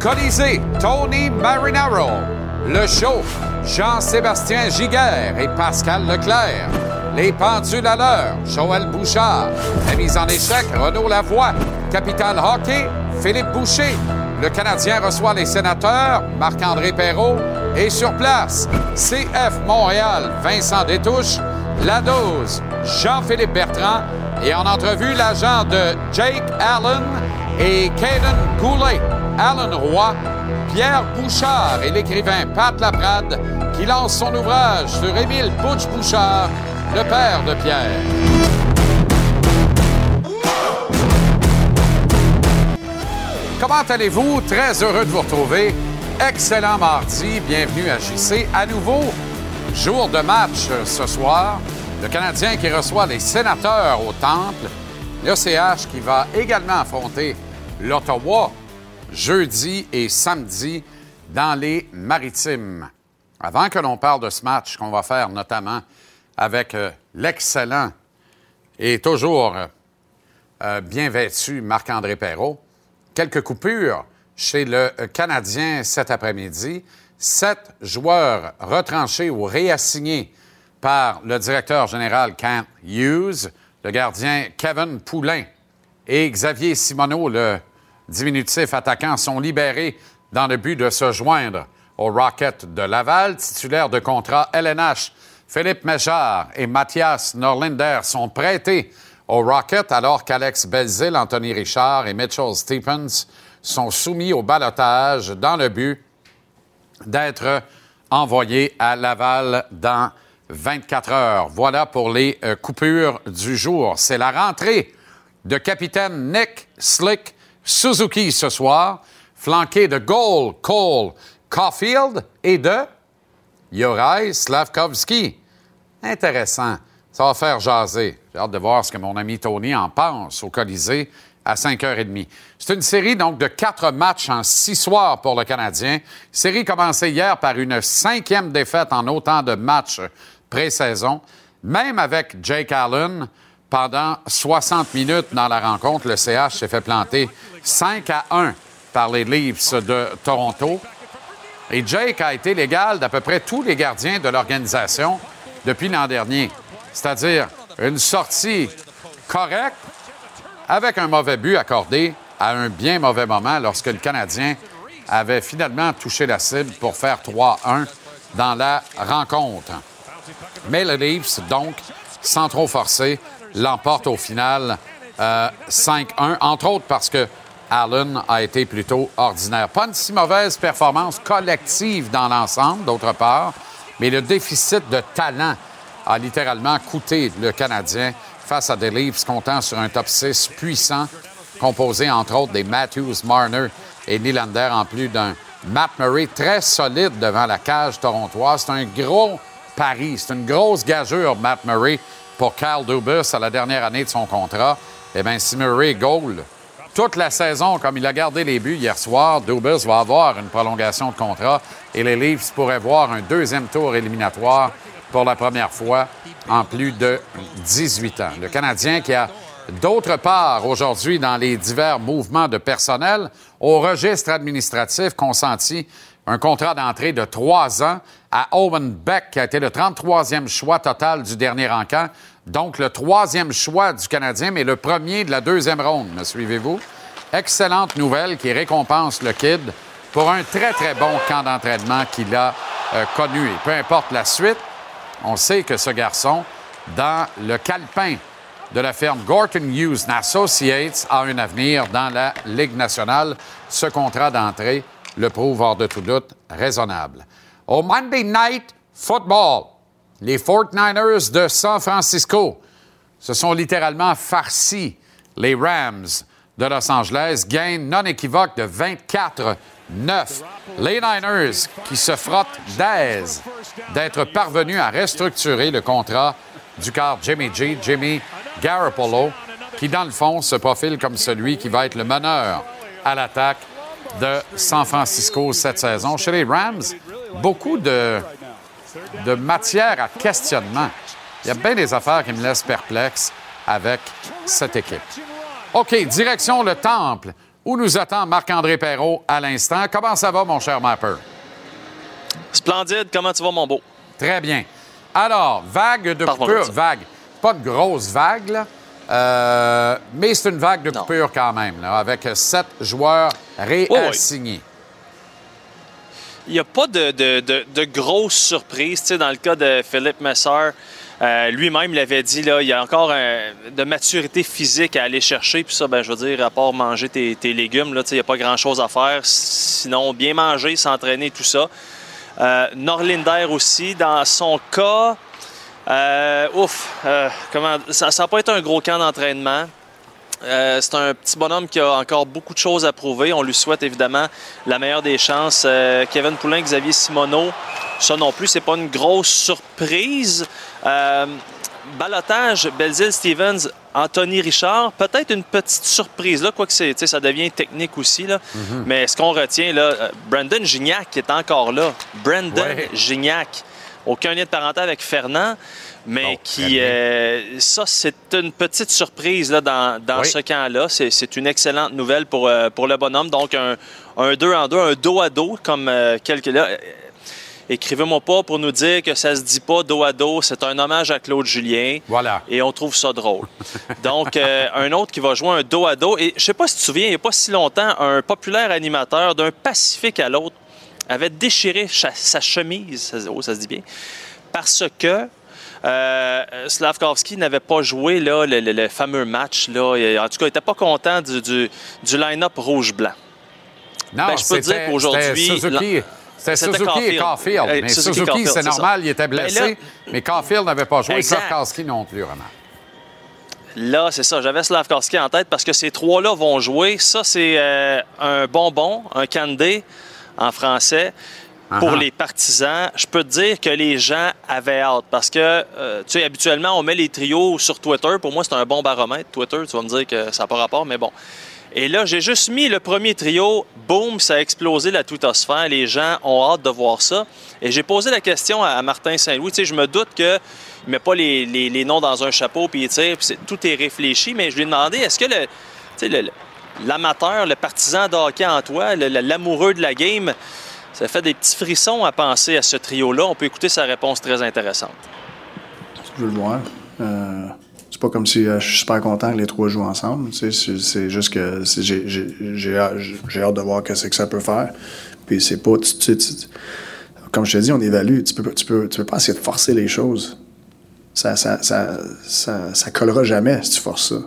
Colisée, Tony Marinaro. Le show, Jean-Sébastien Giguère et Pascal Leclerc. Les pendules à l'heure, Joël Bouchard. La mise en échec, Renaud Lavoie. Capital Hockey, Philippe Boucher. Le Canadien reçoit les sénateurs, Marc-André Perrault. Et sur place, CF Montréal, Vincent Détouche. La dose, Jean-Philippe Bertrand. Et en entrevue, l'agent de Jake Allen et Caden Goulet, Alan Roy, Pierre Bouchard et l'écrivain Pat Laprade qui lance son ouvrage sur Émile Butch-Bouchard, le père de Pierre. Comment allez-vous? Très heureux de vous retrouver. Excellent mardi. Bienvenue à JC. À nouveau, jour de match ce soir. Le Canadien qui reçoit les sénateurs au Temple. L'OCH qui va également affronter l'Ottawa jeudi et samedi dans les Maritimes. Avant que l'on parle de ce match qu'on va faire notamment avec euh, l'excellent et toujours euh, bien vêtu Marc-André Perrault, quelques coupures chez le Canadien cet après-midi. Sept joueurs retranchés ou réassignés par le directeur général Kent Hughes, le gardien Kevin Poulain et Xavier Simoneau, le diminutif attaquant, sont libérés dans le but de se joindre au Rocket de Laval, titulaire de contrat LNH. Philippe Méjard et Mathias Norlinder sont prêtés au Rocket alors qu'Alex Belzil, Anthony Richard et Mitchell Stephens sont soumis au balotage dans le but d'être envoyés à Laval dans 24 heures. Voilà pour les euh, coupures du jour. C'est la rentrée de capitaine Nick Slick Suzuki ce soir, flanqué de Goal Cole Caulfield et de Yorai Slavkovski. Intéressant. Ça va faire jaser. J'ai hâte de voir ce que mon ami Tony en pense au Colisée à 5h30. C'est une série donc de quatre matchs en six soirs pour le Canadien. Série commencée hier par une cinquième défaite en autant de matchs pré-saison. Même avec Jake Allen, pendant 60 minutes dans la rencontre, le CH s'est fait planter 5 à 1 par les Leafs de Toronto. Et Jake a été l'égal d'à peu près tous les gardiens de l'organisation depuis l'an dernier. C'est-à-dire une sortie correcte avec un mauvais but accordé à un bien mauvais moment lorsque le Canadien avait finalement touché la cible pour faire 3-1 dans la rencontre. Mais le Leafs, donc, sans trop forcer, l'emporte au final 5-1, euh, entre autres parce que Allen a été plutôt ordinaire. Pas une si mauvaise performance collective dans l'ensemble, d'autre part, mais le déficit de talent a littéralement coûté le Canadien face à des Leafs comptant sur un top 6 puissant, composé entre autres des Matthews, Marner et Nylander, en plus d'un Matt Murray très solide devant la cage torontoise. C'est un gros pari, c'est une grosse gageure, Matt Murray, pour Kyle Dubus à la dernière année de son contrat. Eh bien, si Murray goal toute la saison, comme il a gardé les buts hier soir, Dubus va avoir une prolongation de contrat et les Leafs pourraient voir un deuxième tour éliminatoire pour la première fois en plus de 18 ans. Le Canadien qui a d'autre part aujourd'hui dans les divers mouvements de personnel au registre administratif consenti un contrat d'entrée de trois ans à Owen Beck, qui a été le 33e choix total du dernier encamp. Donc, le troisième choix du Canadien, mais le premier de la deuxième ronde. Me suivez-vous? Excellente nouvelle qui récompense le kid pour un très, très bon camp d'entraînement qu'il a euh, connu. Peu importe la suite, on sait que ce garçon, dans le calepin de la firme Gorton Hughes Associates, a un avenir dans la Ligue nationale. Ce contrat d'entrée le prouve hors de tout doute raisonnable. Au Monday Night Football, les 49ers de San Francisco se sont littéralement farcis. Les Rams de Los Angeles gagnent non équivoque de 24-9. Les Niners qui se frottent d'aise d'être parvenus à restructurer le contrat du quart Jimmy G, Jimmy Garoppolo, qui dans le fond se profile comme celui qui va être le meneur à l'attaque de San Francisco cette saison. Chez les Rams, beaucoup de, de matière à questionnement. Il y a bien des affaires qui me laissent perplexe avec cette équipe. OK, direction le Temple. où nous attend Marc-André Perrault à l'instant. Comment ça va, mon cher Mapper? Splendide. Comment tu vas, mon beau? Très bien. Alors, vague de coupure. Vague. Pas de grosse vague, là. Euh, mais c'est une vague de coupure quand même, là, avec sept joueurs réassignés. Il n'y a pas de, de, de, grosses surprises. dans le cas de Philippe Messer, euh, lui-même l'avait dit, là, il y a encore de maturité physique à aller chercher. Puis ça, ben, je veux dire, à part manger tes, légumes, il n'y a pas grand-chose à faire. Sinon, bien manger, s'entraîner, tout ça. Euh, Norlinder aussi, dans son cas, euh, ouf, euh, comment, ça n'a pas été un gros camp d'entraînement. Euh, c'est un petit bonhomme qui a encore beaucoup de choses à prouver. On lui souhaite évidemment la meilleure des chances. Kevin Poulin, Xavier Simoneau, ça non plus, c'est pas une grosse surprise. balotage, Belzil Stevens, Anthony Richard, peut-être une petite surprise, là, quoique c'est, ça devient technique aussi. Là. Mm-hmm. Mais ce qu'on retient, là, Brandon Gignac est encore là. Brandon Gignac aucun lien de parenté avec Fernand, mais qui, euh, ça, c'est une petite surprise là, dans, dans ce camp-là. C'est une excellente nouvelle pour, euh, pour le bonhomme. Donc, un, un deux en deux, un dos à dos, comme euh, quelques là. Écrivez-moi pas pour nous dire que ça se dit pas dos à dos. C'est un hommage à Claude Julien. Voilà. Et on trouve ça drôle. Donc, un autre qui va jouer un dos à dos. Et je sais pas si tu te souviens, il n'y a pas si longtemps, un populaire animateur d'un Pacifique à l'autre avait déchiré sa chemise, ça, oh, ça se dit bien, parce que euh, Slavkovski n'avait pas joué là, le, fameux match. Là. En tout cas, il n'était pas content du, du, line-up rouge-blanc. Non, ben, je peux dire qu'aujourd'hui. Suzuki. C'était Suzuki et Caulfield. Mais Suzuki, c'est normal, il était ben, blessé. mais Caulfield n'avait pas joué. Slavkovski non plus, vraiment. Là, c'est ça. J'avais Slavkovski en tête parce que ces trois-là vont jouer. Ça, c'est euh, un bonbon, un candy en français. Pour les partisans, je peux te dire que les gens avaient hâte parce que, euh, tu sais, habituellement, on met les trios sur Twitter. Pour moi, c'est un bon baromètre, Twitter. Tu vas me dire que ça n'a pas rapport, mais bon. Et là, j'ai juste mis le premier trio. Boum, ça a explosé la twittosphère. Les gens ont hâte de voir ça. Et j'ai posé la question à, Martin Saint-Louis. Tu sais, je me doute qu'il ne met pas les, noms dans un chapeau puis il tire, puis tout est réfléchi. Mais je lui ai demandé, est-ce que le, le, l'amateur, le partisan de hockey en toi, l'amoureux de la game, ça fait des petits frissons à penser à ce trio-là. On peut écouter sa réponse très intéressante. Je veux le voir. Euh, c'est pas comme si euh, je suis super content que les trois jouent ensemble. C'est juste que j'ai hâte de voir ce que ça peut faire. Puis c'est pas. comme je te dis, on évalue. Tu peux, tu, tu pas essayer de forcer les choses. Ça ça, ça, ça, collera jamais si tu forces ça.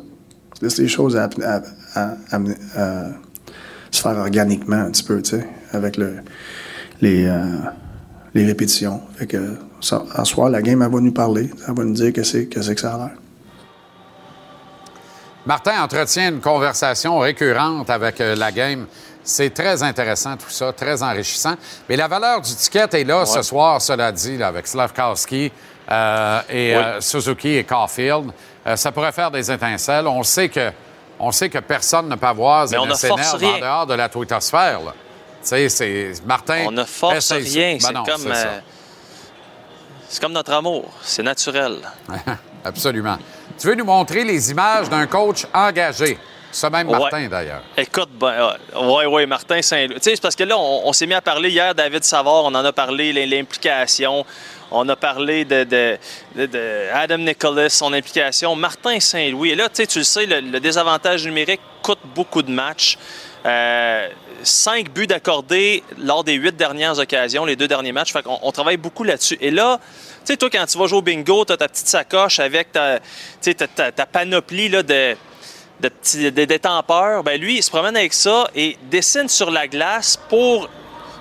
Laisse les choses à, se faire organiquement un petit peu, tu sais, avec le, les, euh, les répétitions. Fait que, ça, en soir, la game, elle va nous parler. Elle va nous dire que c'est que, que ça a l'air. Martin entretient une conversation récurrente avec euh, la game. C'est très intéressant tout ça, très enrichissant. Mais la valeur du ticket est là ce soir, cela dit, avec Slavkowski euh, et Suzuki et Caulfield. ça pourrait faire des étincelles. On sait que on sait que personne ne peut avoir Zenessner en dehors de la twittosphère. Tu sais, c'est Martin. On ne force rien. Ben comme, euh, c'est comme notre amour. C'est naturel. Absolument. Tu veux nous montrer les images d'un coach engagé? Ce même Martin, d'ailleurs. Écoute, ben, oui, oui, Martin Saint-Louis. Tu sais, c'est parce que là, on, s'est mis à parler hier, David Savard, on en a parlé, l'implication. On a parlé de, Adam Nicholas, son implication. Martin Saint-Louis. Et là, tu le sais, le, désavantage numérique coûte beaucoup de matchs. Euh, cinq buts d'accordés lors des huit dernières occasions, les deux derniers matchs. Fait on, travaille beaucoup là-dessus. Et là, tu sais, toi, quand tu vas jouer au bingo, tu as ta petite sacoche avec ta, ta, panoplie là, de, de détempeurs. Ben lui, il se promène avec ça et dessine sur la glace pour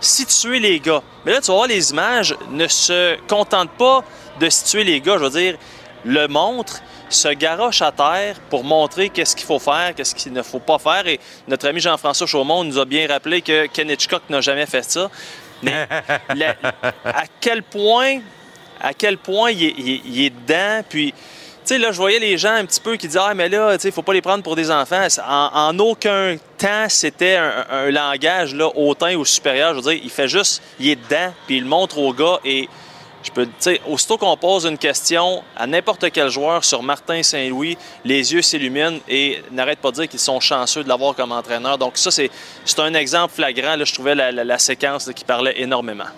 situer les gars. Mais là, tu vas voir, les images ne se contentent pas de situer les gars. Je veux dire, le montre, se garoche à terre pour montrer qu'est-ce qu'il faut faire, qu'est-ce qu'il ne faut pas faire. Et notre ami Jean-François Chaumont nous a bien rappelé que Ken Hitchcock n'a jamais fait ça. Mais à quel point, à quel point il est, il est dedans, puis là, je voyais les gens un petit peu qui disaient Ah, mais là, tu sais, faut pas les prendre pour des enfants. En, aucun temps, c'était un, langage là, hautain ou supérieur. Je veux dire, il fait juste, il est dedans, puis il le montre aux gars. Et Je peux, aussitôt qu'on pose une question à n'importe quel joueur sur Martin Saint-Louis, les yeux s'illuminent et n'arrête pas de dire qu'ils sont chanceux de l'avoir comme entraîneur. Donc ça, c'est un exemple flagrant. Là, je trouvais la, séquence qui parlait énormément.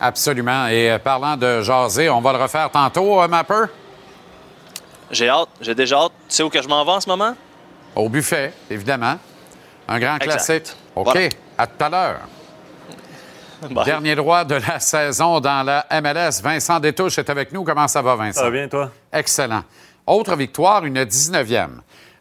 Absolument. Et euh, parlant de jaser, on va le refaire tantôt, euh, Mapper? J'ai hâte. J'ai déjà hâte. Tu sais où que je m'en vais en ce moment? Au buffet, évidemment. Un grand classique. OK. À tout à l'heure. Dernier droit de la saison dans la MLS. Vincent Détouche est avec nous. Comment ça va, Vincent? Ça va bien, toi? Excellent. Autre victoire, une 19e.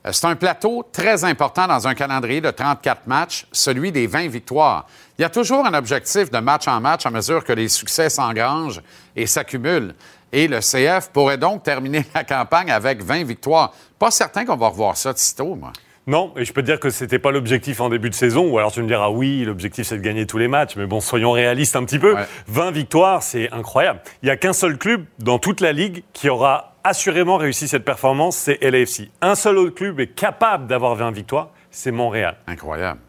Euh, c'est un plateau très important dans un calendrier de 34 matchs, celui des 20 victoires. Il y a toujours un objectif de match en match à mesure que les succès s'engrangent et s'accumulent. Et le CF pourrait donc terminer la campagne avec 20 victoires. Pas certain qu'on va revoir ça de sitôt, moi. Non, et je peux te dire que ce n'était pas l'objectif en début de saison, ou alors tu me diras oui, l'objectif c'est de gagner tous les matchs, mais bon, soyons réalistes un petit peu. 20 victoires, c'est incroyable. Il n'y a qu'un seul club dans toute la ligue qui aura assurément réussi cette performance, c'est LAFC. Un seul autre club est capable d'avoir 20 victoires, c'est Montréal. Incroyable.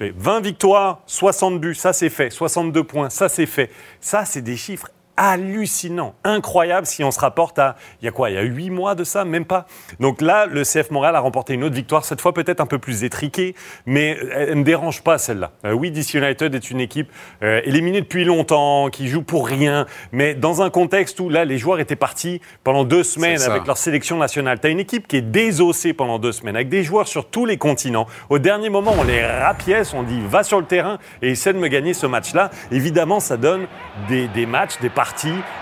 20 victoires, 60 buts, ça c'est fait. 62 points, ça c'est fait. Ça, c'est des chiffres hallucinant, incroyable si on se rapporte à, il y a quoi, il y a huit mois de ça, même pas. Donc là, le CF Montréal a remporté une autre victoire, cette fois peut-être un peu plus étriquée, mais elle ne me dérange pas celle-là. Euh, oui, DC United est une équipe euh, éliminée depuis longtemps, qui joue pour rien, mais dans un contexte où là, les joueurs étaient partis pendant deux semaines avec leur sélection nationale. Tu as une équipe qui est désossée pendant deux semaines, avec des joueurs sur tous les continents. Au dernier moment, on les rapièce, on dit va sur le terrain et essaie de me gagner ce match-là. Évidemment, ça donne des, des matchs, des parties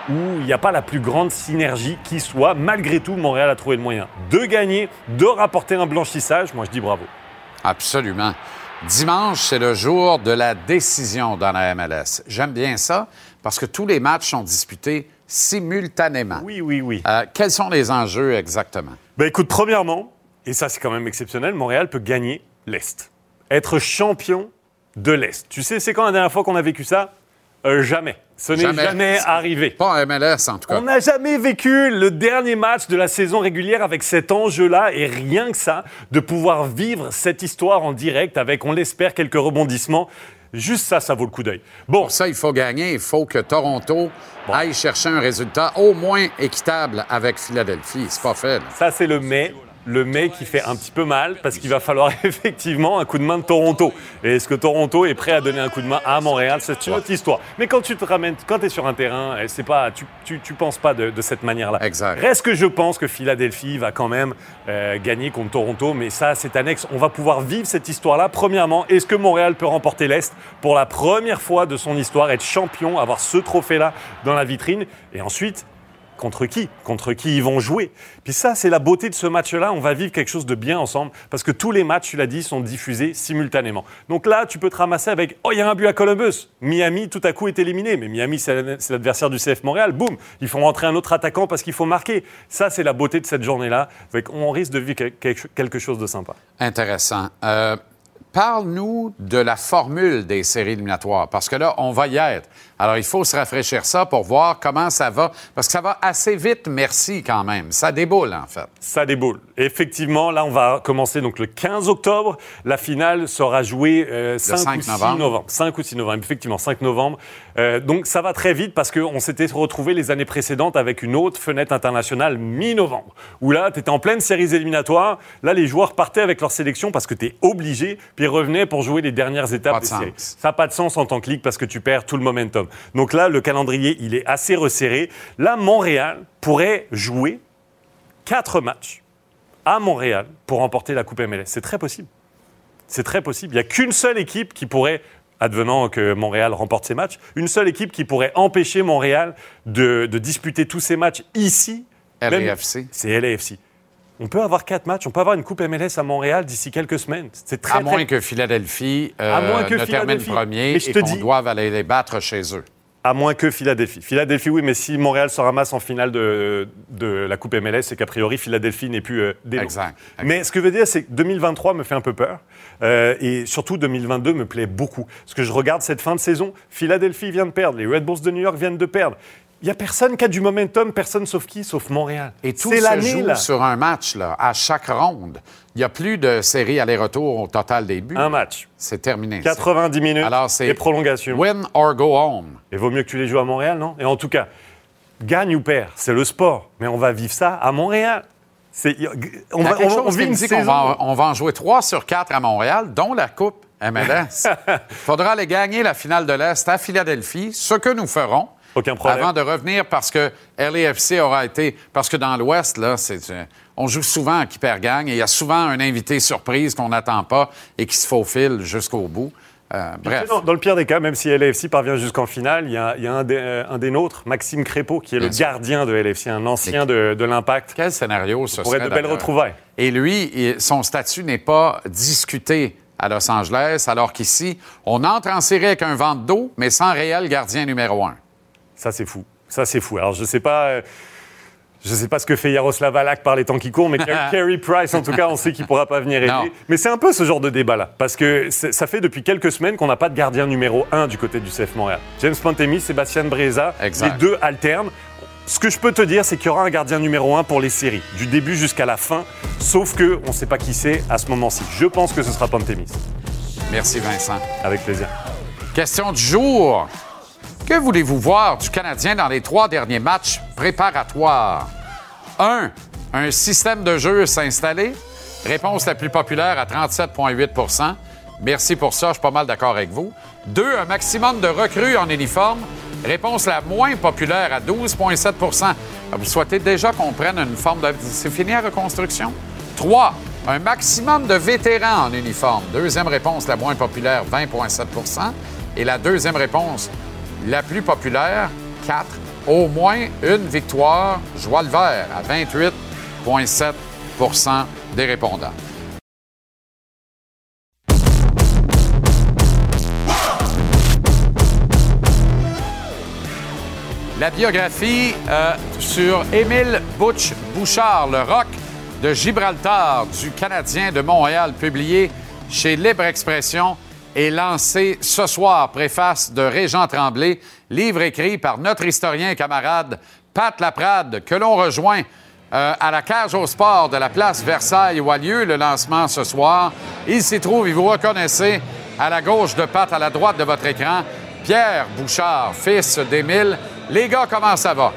où il n'y a pas la plus grande synergie qui soit. Malgré tout, Montréal a trouvé le moyen de gagner, de rapporter un blanchissage. Moi, je dis bravo. Absolument. Dimanche, c'est le jour de la décision dans la MLS. J'aime bien ça parce que tous les matchs sont disputés simultanément. Oui, oui, oui. Euh, quels sont les enjeux exactement? Ben, écoute, premièrement, et ça c'est quand même exceptionnel, Montréal peut gagner l'Est. Être champion de l'Est. Tu sais, c'est quand la dernière fois qu'on a vécu ça? Euh, jamais. Ce n'est jamais. arrivé. Pas en MLS, en tout cas. On n'a jamais vécu le dernier match de la saison régulière avec cet enjeu-là et rien que ça, de pouvoir vivre cette histoire en direct avec, on l'espère, quelques rebondissements. Juste ça, ça vaut le coup d'œil. Bon. ça, il faut gagner. Il faut que Toronto aille chercher un résultat au moins équitable avec Philadelphie. C'est pas fait. Ça, c'est le mais le mais qui fait un petit peu mal parce qu'il va falloir effectivement un coup de main de Toronto. Et est-ce que Toronto est prêt à donner un coup de main à Montréal? C'est une autre histoire. Mais quand tu te ramènes, quand tu es sur un terrain, eh, c'est pas, tu, tu, penses pas de, cette manière-là. Exact. Reste que je pense que Philadelphie va quand même euh, gagner contre Toronto, mais ça, c'est annexe. On va pouvoir vivre cette histoire-là. Premièrement, est-ce que Montréal peut remporter l'Est? Pour la première fois de son histoire, être champion, avoir ce trophée-là dans la vitrine Et ensuite, contre qui? Contre qui ils vont jouer? Puis ça, c'est la beauté de ce match-là. On va vivre quelque chose de bien ensemble parce que tous les matchs, tu l'as dit, sont diffusés simultanément. Donc là, tu peux te ramasser avec Oh, il y a un but à Columbus. Miami, tout à coup, est éliminé. Mais Miami, c'est l'adversaire du CF Montréal. Boum Ils font rentrer un autre attaquant parce qu'il faut marquer. Ça, c'est la beauté de cette journée-là. On risque de vivre quelque chose de sympa. Intéressant. Euh, Parle-nous de la formule des séries éliminatoires, parce que là, on va y être. Alors, il faut se rafraîchir ça pour voir comment ça va, parce que ça va assez vite, merci quand même. Ça déboule, en fait. Ça déboule. Effectivement, là, on va commencer donc le 15 octobre. La finale sera jouée euh, 5, 5, ou 6 novembre. 5 ou 6 novembre, effectivement, 5 novembre. Euh, donc, ça va très vite parce qu'on s'était retrouvé les années précédentes avec une autre fenêtre internationale mi-novembre, où là, tu étais en pleine séries éliminatoires. Là, les joueurs partaient avec leur sélection parce que tu es obligé, puis revenaient pour jouer les dernières étapes des séries. Ça n'a pas de sens en tant que ligue parce que tu perds tout le momentum. Donc là, le calendrier, il est assez resserré. Là, Montréal pourrait jouer quatre matchs à Montréal pour remporter la Coupe MLS. C'est très possible. C'est très possible. Il n'y a qu'une seule équipe qui pourrait, advenant que Montréal remporte ses matchs, une seule équipe qui pourrait empêcher Montréal de, disputer tous ses matchs ici. LAFC. C'est LAFC. On peut avoir quatre matchs, on peut avoir une Coupe MLS à Montréal d'ici quelques semaines. C'est très, à moins que Philadelphie euh, ne termine premier et qu'on doive aller les battre chez eux. À moins que Philadelphie. Philadelphie, oui, mais si Montréal se ramasse en finale de, la Coupe MLS, c'est qu'a priori, Philadelphie n'est plus euh, exact, Mais ce que je veux dire, c'est que 2023 me fait un peu peur. Euh, et surtout, 2022 me plaît beaucoup. Parce que je regarde cette fin de saison, Philadelphie vient de perdre, les Red Bulls de New York viennent de perdre. Il n'y a personne qui a du momentum, personne sauf qui, sauf Montréal. Et tout se joue là. sur un match, là, à chaque ronde. Il n'y a plus de série aller-retour au total des buts. Un match. C'est terminé. 90 minutes Alors, c'est et prolongation. Win or go home. Il vaut mieux que tu les joues à Montréal, non? Et en tout cas, gagne ou perd, c'est le sport. Mais on va vivre ça à Montréal. C'est, on, va, on- on vit une qu'on saison. va, on va en jouer 3 sur 4 à Montréal, dont la Coupe MLS. Il faudra aller gagner la finale de l'Est à Philadelphie, ce que nous ferons. Aucun problème. Avant de revenir, parce que LAFC aura été. Parce que dans l'Ouest, là, c'est, euh, on joue souvent à qui perd gagne et il y a souvent un invité surprise qu'on n'attend pas et qui se faufile jusqu'au bout. Euh, bref. Dans, dans le pire des cas, même si LAFC parvient jusqu'en finale, il y a, il y a un, des, euh, un des nôtres, Maxime Crépeau, qui est Bien le sûr. gardien de LAFC, un ancien de, de l'Impact. Quel scénario ce Pour être serait de belles retrouvailles. Et lui, son statut n'est pas discuté à Los Angeles, alors qu'ici, on entre en série avec un vent d'eau, mais sans réel gardien numéro un. Ça, c'est fou. Ça, c'est fou. Alors, je sais pas. euh, Je sais pas ce que fait Yaroslav Alak par les temps qui courent, mais Carey Price, en tout cas, on sait qu'il pourra pas venir aider. Non. Mais c'est un peu ce genre de débat-là. Parce que ça fait depuis quelques semaines qu'on n'a pas de gardien numéro 1 du côté du CF Montréal. James Pantemi, Sébastien Breza, Exact. les deux alternent. Ce que je peux te dire, c'est qu'il y aura un gardien numéro 1 pour les séries, du début jusqu'à la fin, sauf que on ne sait pas qui c'est à ce moment-ci. Je pense que ce sera Pantemis. Merci, Vincent. Avec plaisir. Question du jour. Que voulez-vous voir du Canadien dans les trois derniers matchs préparatoires? 1. Un système de jeu s'installer. Réponse la plus populaire à 37,8% Merci pour ça, je suis pas mal d'accord avec vous. 2. Un maximum de recrues en uniforme. Réponse la moins populaire à 12,7% Vous souhaitez déjà qu'on prenne une forme de... C'est fini la reconstruction? 3. Un maximum de vétérans en uniforme. Deuxième réponse la moins populaire, 20,7% Et la deuxième réponse la plus populaire, 4. Au moins une victoire, joie le vert, à 28,7% des répondants. La biographie euh, sur Émile Butch Bouchard, le rock de Gibraltar du Canadien de Montréal, publié chez Libre Expression, est lancée ce soir. Préface de Régent Tremblay, livre écrit par notre historien et camarade Pat Laprade, que l'on rejoint euh, à la cage au sport de la place Versailles où a lieu le lancement ce soir. Il s'y trouve, et vous reconnaissez, à la gauche de Pat, à la droite de votre écran, Pierre Bouchard, fils d'Émile. Les gars, comment ça va?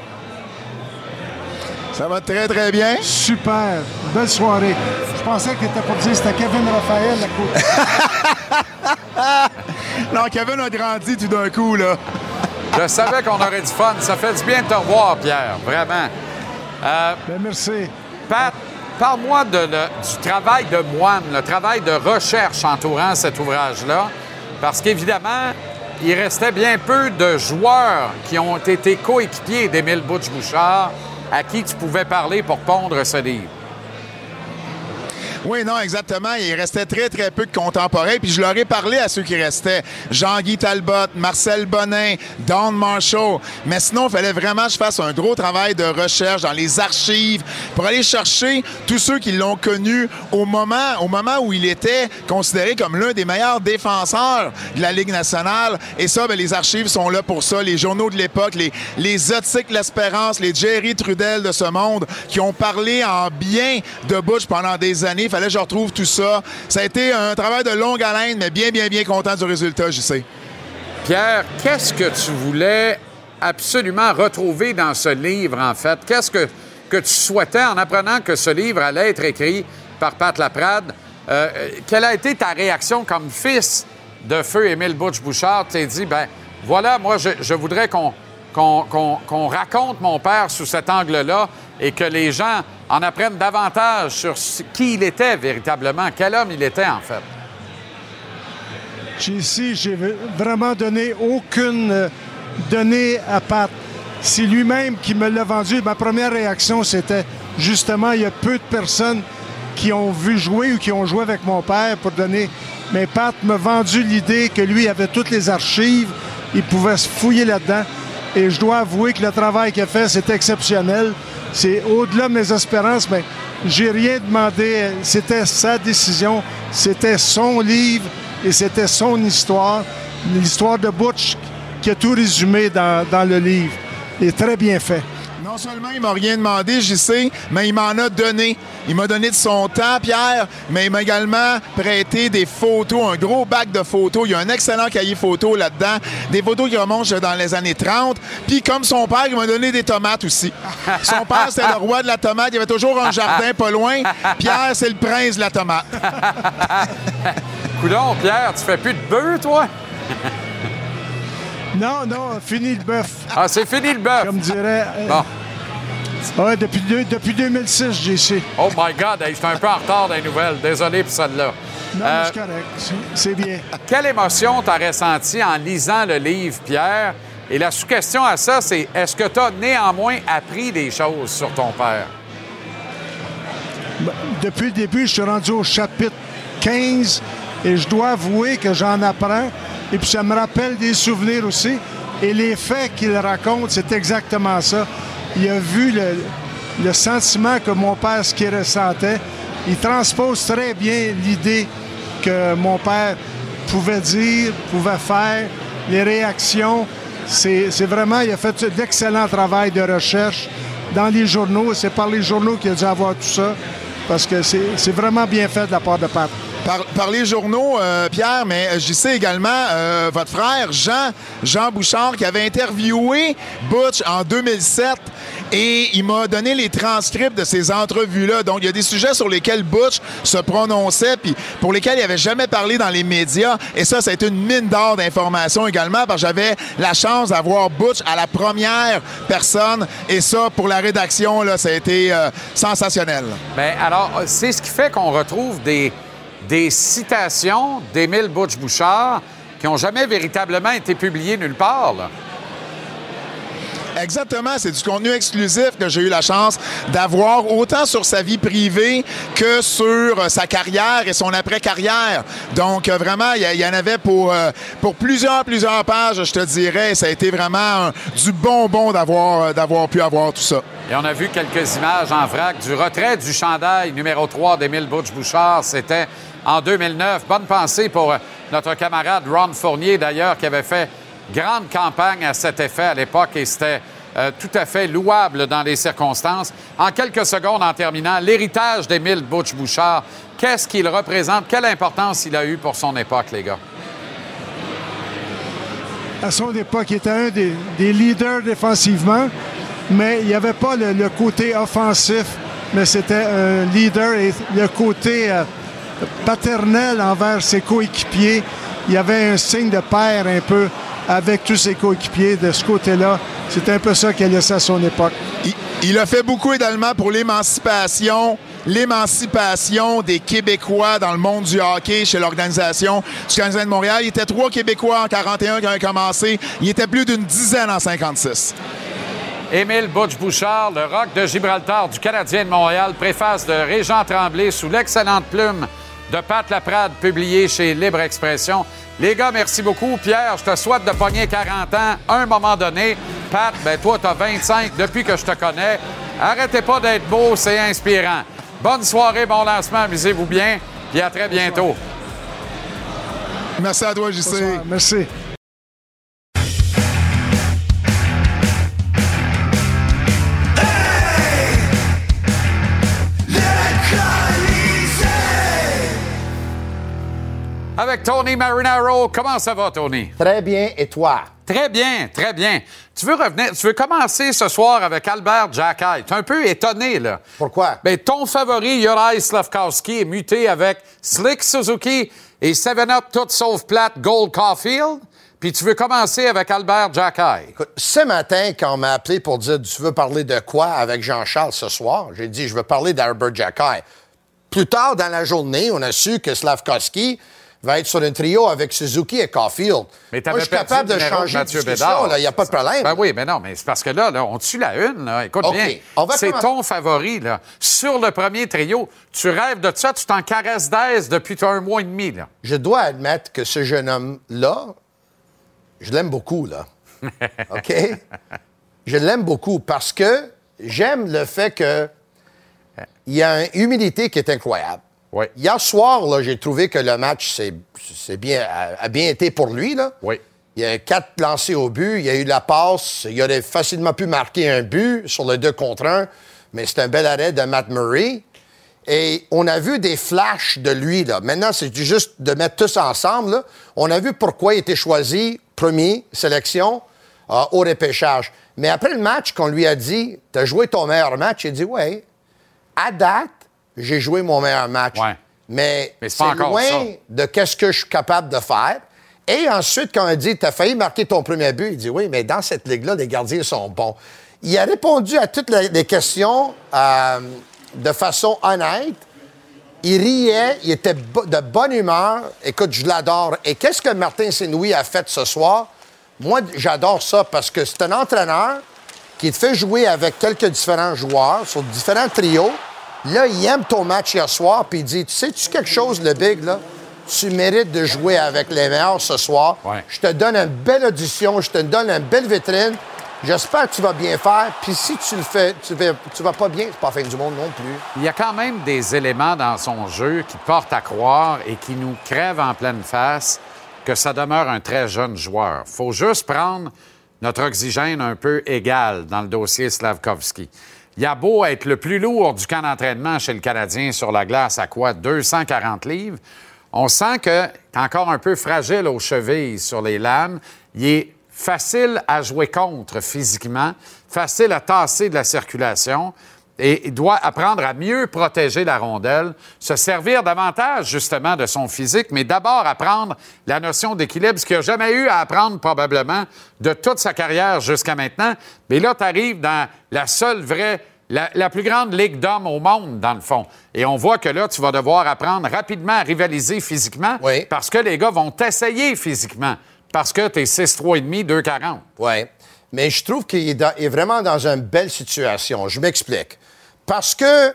Ça va très, très bien. Super. Belle soirée. Je pensais que tu étais pour dire que c'était Kevin Raphaël à côté. Non, Kevin a grandi tout d'un coup, là. Je savais qu'on aurait du fun. Ça fait du bien de te revoir, Pierre, vraiment. Euh, Ben, merci. Pat, parle-moi de le- du travail de moine, le travail de recherche entourant cet ouvrage-là, parce qu'évidemment, il restait bien peu de joueurs qui ont été coéquipiers d'Émile Butch-Bouchard à qui tu pouvais parler pour pondre ce livre. Oui, non, exactement. Il restait très, très peu de contemporains. Puis je leur ai parlé à ceux qui restaient. Jean-Guy Talbot, Marcel Bonin, Don Marshall. Mais sinon, il fallait vraiment que je fasse un gros travail de recherche dans les archives pour aller chercher tous ceux qui l'ont connu au moment, au moment où il était considéré comme l'un des meilleurs défenseurs de la Ligue nationale. Et ça, ben, les archives sont là pour ça. Les journaux de l'époque, les, les Otiques L'Espérance, les Jerry Trudel de ce monde qui ont parlé en bien de Butch pendant des années. Fallait que je retrouve tout ça. Ça a été un travail de longue haleine, mais bien, bien, bien content du résultat, je sais. Pierre, qu'est-ce que tu voulais absolument retrouver dans ce livre, en fait? Qu'est-ce que, tu souhaitais en apprenant que ce livre allait être écrit par Pat Laprade? Euh, quelle a été ta réaction comme fils de feu Émile Butch-Bouchard? Tu t'es dit, ben voilà, moi, je voudrais qu'on qu'on raconte mon père sous cet angle-là et que les gens en apprennent davantage sur qui il était véritablement, quel homme il était, en fait. Ici, j'ai vraiment donné aucune euh, donnée à Pat. C'est lui-même qui me l'a vendu. Ma première réaction, c'était justement, il y a peu de personnes qui ont vu jouer ou qui ont joué avec mon père pour donner. Mais Pat m'a vendu l'idée que lui avait toutes les archives, il pouvait se fouiller là-dedans. Et je dois avouer que le travail qu'il a fait, c'est exceptionnel. C'est au-delà de mes espérances, mais j'ai rien demandé. C'était sa décision, c'était son livre et c'était son histoire. L'histoire de Butch qui a tout résumé dans, dans le livre. est très bien fait. Non seulement il m'a rien demandé, j'y sais, mais il m'en a donné. Il m'a donné de son temps, Pierre, mais il m'a également prêté des photos, un gros bac de photos. Il y a un excellent cahier photo là-dedans, des photos qui remontent dans les années 30. Puis comme son père, il m'a donné des tomates aussi. Son père, c'est le roi de la tomate. Il y avait toujours un jardin pas loin. Pierre, c'est le prince de la tomate. Coudon, Pierre, tu fais plus de bœuf, toi? Non, non, fini le bœuf. Ah, c'est fini le bœuf. Comme dirait. euh, Bon. Ouais, depuis, deux- depuis 2006, j'ai su. Oh my God, hey, je suis un peu en retard les nouvelles. Désolé pour celle-là. Non, Euh, c'est correct. C'est- bien. Quelle émotion t'as ressenti en lisant le livre, Pierre? Et la sous-question à ça, c'est est-ce que tu as néanmoins appris des choses sur ton père? Ben, Depuis le début, je suis rendu au chapitre 15 et je dois avouer que j'en apprends. Et puis ça me rappelle des souvenirs aussi. Et les faits qu'il raconte, c'est exactement ça. Il a vu le, sentiment que mon père, ce qu'il ressentait. Il transpose très bien l'idée que mon père pouvait dire, pouvait faire, les réactions. C'est vraiment, il a fait d'excellent travail de recherche dans les journaux. C'est par les journaux qu'il a dû avoir tout ça. Parce que c'est vraiment bien fait de la part de Pat. Par, les journaux, euh, Pierre, mais j'y sais également euh, votre frère, Jean, Jean Bouchard, qui avait interviewé Butch en 2007 et il m'a donné les transcripts de ces entrevues-là. Donc, il y a des sujets sur lesquels Butch se prononçait puis pour lesquels il avait jamais parlé dans les médias. Et ça, ça a été une mine d'or d'informations également parce que j'avais la chance d'avoir Butch à la première personne. Et ça, pour la rédaction, là, ça a été euh, sensationnel. Bien, alors, c'est ce qui fait qu'on retrouve des, des citations d'Émile Butch-Bouchard qui n'ont jamais véritablement été publiées nulle part. là. Exactement, c'est du contenu exclusif que j'ai eu la chance d'avoir autant sur sa vie privée que sur euh, sa carrière et son après-carrière. Donc euh, vraiment, il y, en avait pour, euh, pour plusieurs, plusieurs pages, je te dirais. Ça a été vraiment un- du bonbon d'avoir d'avoir pu avoir tout ça. Et on a vu quelques images en vrac du retrait du chandail numéro 3 d'Émile Butch-Bouchard. C'était en 2009. Bonne pensée pour euh, notre camarade Ron Fournier, d'ailleurs, qui avait fait grande campagne à cet effet à l'époque et c'était euh, tout à fait louable dans les circonstances. En quelques secondes, en terminant, l'héritage d'Émile Butch-Bouchard, qu'est-ce qu'il représente? Quelle importance il a eu pour son époque, les gars? à son époque, il était un des, leaders défensivement, mais il n'y avait pas le, le côté offensif, mais c'était un leader et le côté euh, paternel envers ses coéquipiers. Il y avait un signe de père un peu avec tous ses coéquipiers de ce côté-là. C'était un peu ça qu'il a laissé à son époque. Il, il a fait beaucoup également pour l'émancipation l'émancipation des Québécois dans le monde du hockey chez l'organisation du Canadien de Montréal. Il était trois Québécois en 41 qui avaient commencé. Il était plus d'une dizaine en 56. Émile Butch-Bouchard, le rock de Gibraltar du Canadien de Montréal, préface de Régent Tremblay sous l'excellente plume de Pat Laprade, publié chez Libre Expression. Les gars, merci beaucoup. Pierre, je te souhaite de pogner 40 ans à un moment donné. Pat, ben toi, tu as 25 depuis que je te connais. Arrêtez pas d'être beau, c'est inspirant. Bonne soirée, bon lancement, amusez-vous bien, puis à très bientôt. Merci à toi, JC. Merci. Avec Tony Marinaro, comment ça va, Tony? Très bien, et toi? Très bien, très bien. Tu veux revenir, tu veux commencer ce soir avec Albert Jackay. Tu es un peu étonné, là. Pourquoi? Ben, ton favori, Juraj Slavkowski, est muté avec Slick Suzuki et 7-Up tout sauf plate Gold Caulfield. Puis tu veux commencer avec Albert Jackay. Écoute, ce matin, quand on m'a appelé pour dire tu veux parler de quoi avec Jean-Charles ce soir, j'ai dit je veux parler d'Albert Jacquet. Plus tard dans la journée, on a su que Slavkovski va être sur un trio avec Suzuki et Caulfield. Mais Moi, je suis capable le de changer de discussion, il n'y a pas de problème. Ben oui, mais non, mais c'est parce que là, là on tue la une, là. Écoute bien. C'est commencer. ton favori, là. Sur le premier trio, tu rêves de ça, tu t'en caresses d'aise depuis un mois et demi, là. Je dois admettre que ce jeune homme-là, je l'aime beaucoup, là. OK? Je l'aime beaucoup parce que j'aime le fait que il y a une humilité qui est incroyable. Oui. Hier soir, j'ai trouvé que le match c'est, bien, a, a bien été pour lui. Là. Oui. Il y a quatre lancés au but. Il y a eu la passe. Il aurait facilement pu marquer un but sur le 2 contre 1, mais c'est un bel arrêt de Matt Murray. Et on a vu des flashs de lui. Là. Maintenant, c'est juste de mettre tous ensemble. là. On a vu pourquoi il était choisi premier sélection euh, au repêchage. Mais après le match, qu'on lui a dit Tu as joué ton meilleur match, il a dit Oui, à date, j'ai joué mon meilleur match. Ouais. Mais, Mais c'est loin ça. de qu'est-ce que je suis capable de faire. Et ensuite, quand on dit, tu as failli marquer ton premier but, il dit, oui, mais dans cette ligue-là, les gardiens sont bons. Il a répondu à toutes les, questions euh, de façon honnête. Il riait, il était de bonne humeur. Écoute, je l'adore. Et qu'est-ce que Martin Saint-Louis a fait ce soir? Moi, j'adore ça parce que c'est un entraîneur qui te fait jouer avec quelques différents joueurs sur différents trios. Là, il aime ton match hier soir, puis il dit Tu sais-tu quelque chose, le Big, là? Tu mérites de jouer avec les meilleurs ce soir. Ouais. Je te donne une belle audition, je te donne une belle vitrine. J'espère que tu vas bien faire. Puis si tu le fais, tu vas, tu vas pas bien, c'est pas la fin du monde non plus. Il y a quand même des éléments dans son jeu qui portent à croire et qui nous crèvent en pleine face que ça demeure un très jeune joueur. faut juste prendre notre oxygène un peu égal dans le dossier Slavkovski. Il a beau être le plus lourd du camp d'entraînement chez le Canadien sur la glace à quoi? 240 livres. On sent qu'il est encore un peu fragile aux chevilles sur les lames. Il est facile à jouer contre physiquement, facile à tasser de la circulation et il doit apprendre à mieux protéger la rondelle, se servir davantage justement de son physique, mais d'abord apprendre la notion d'équilibre, ce qu'il n'a jamais eu à apprendre probablement de toute sa carrière jusqu'à maintenant. Mais là, tu arrives dans la seule vraie, la, la plus grande ligue d'hommes au monde, dans le fond. Et on voit que là, tu vas devoir apprendre rapidement à rivaliser physiquement Oui. parce que les gars vont t'essayer physiquement. Parce que tu es 6-3,5, 2,40. Oui. Mais je trouve qu'il est vraiment dans une belle situation. Je m'explique. Parce que,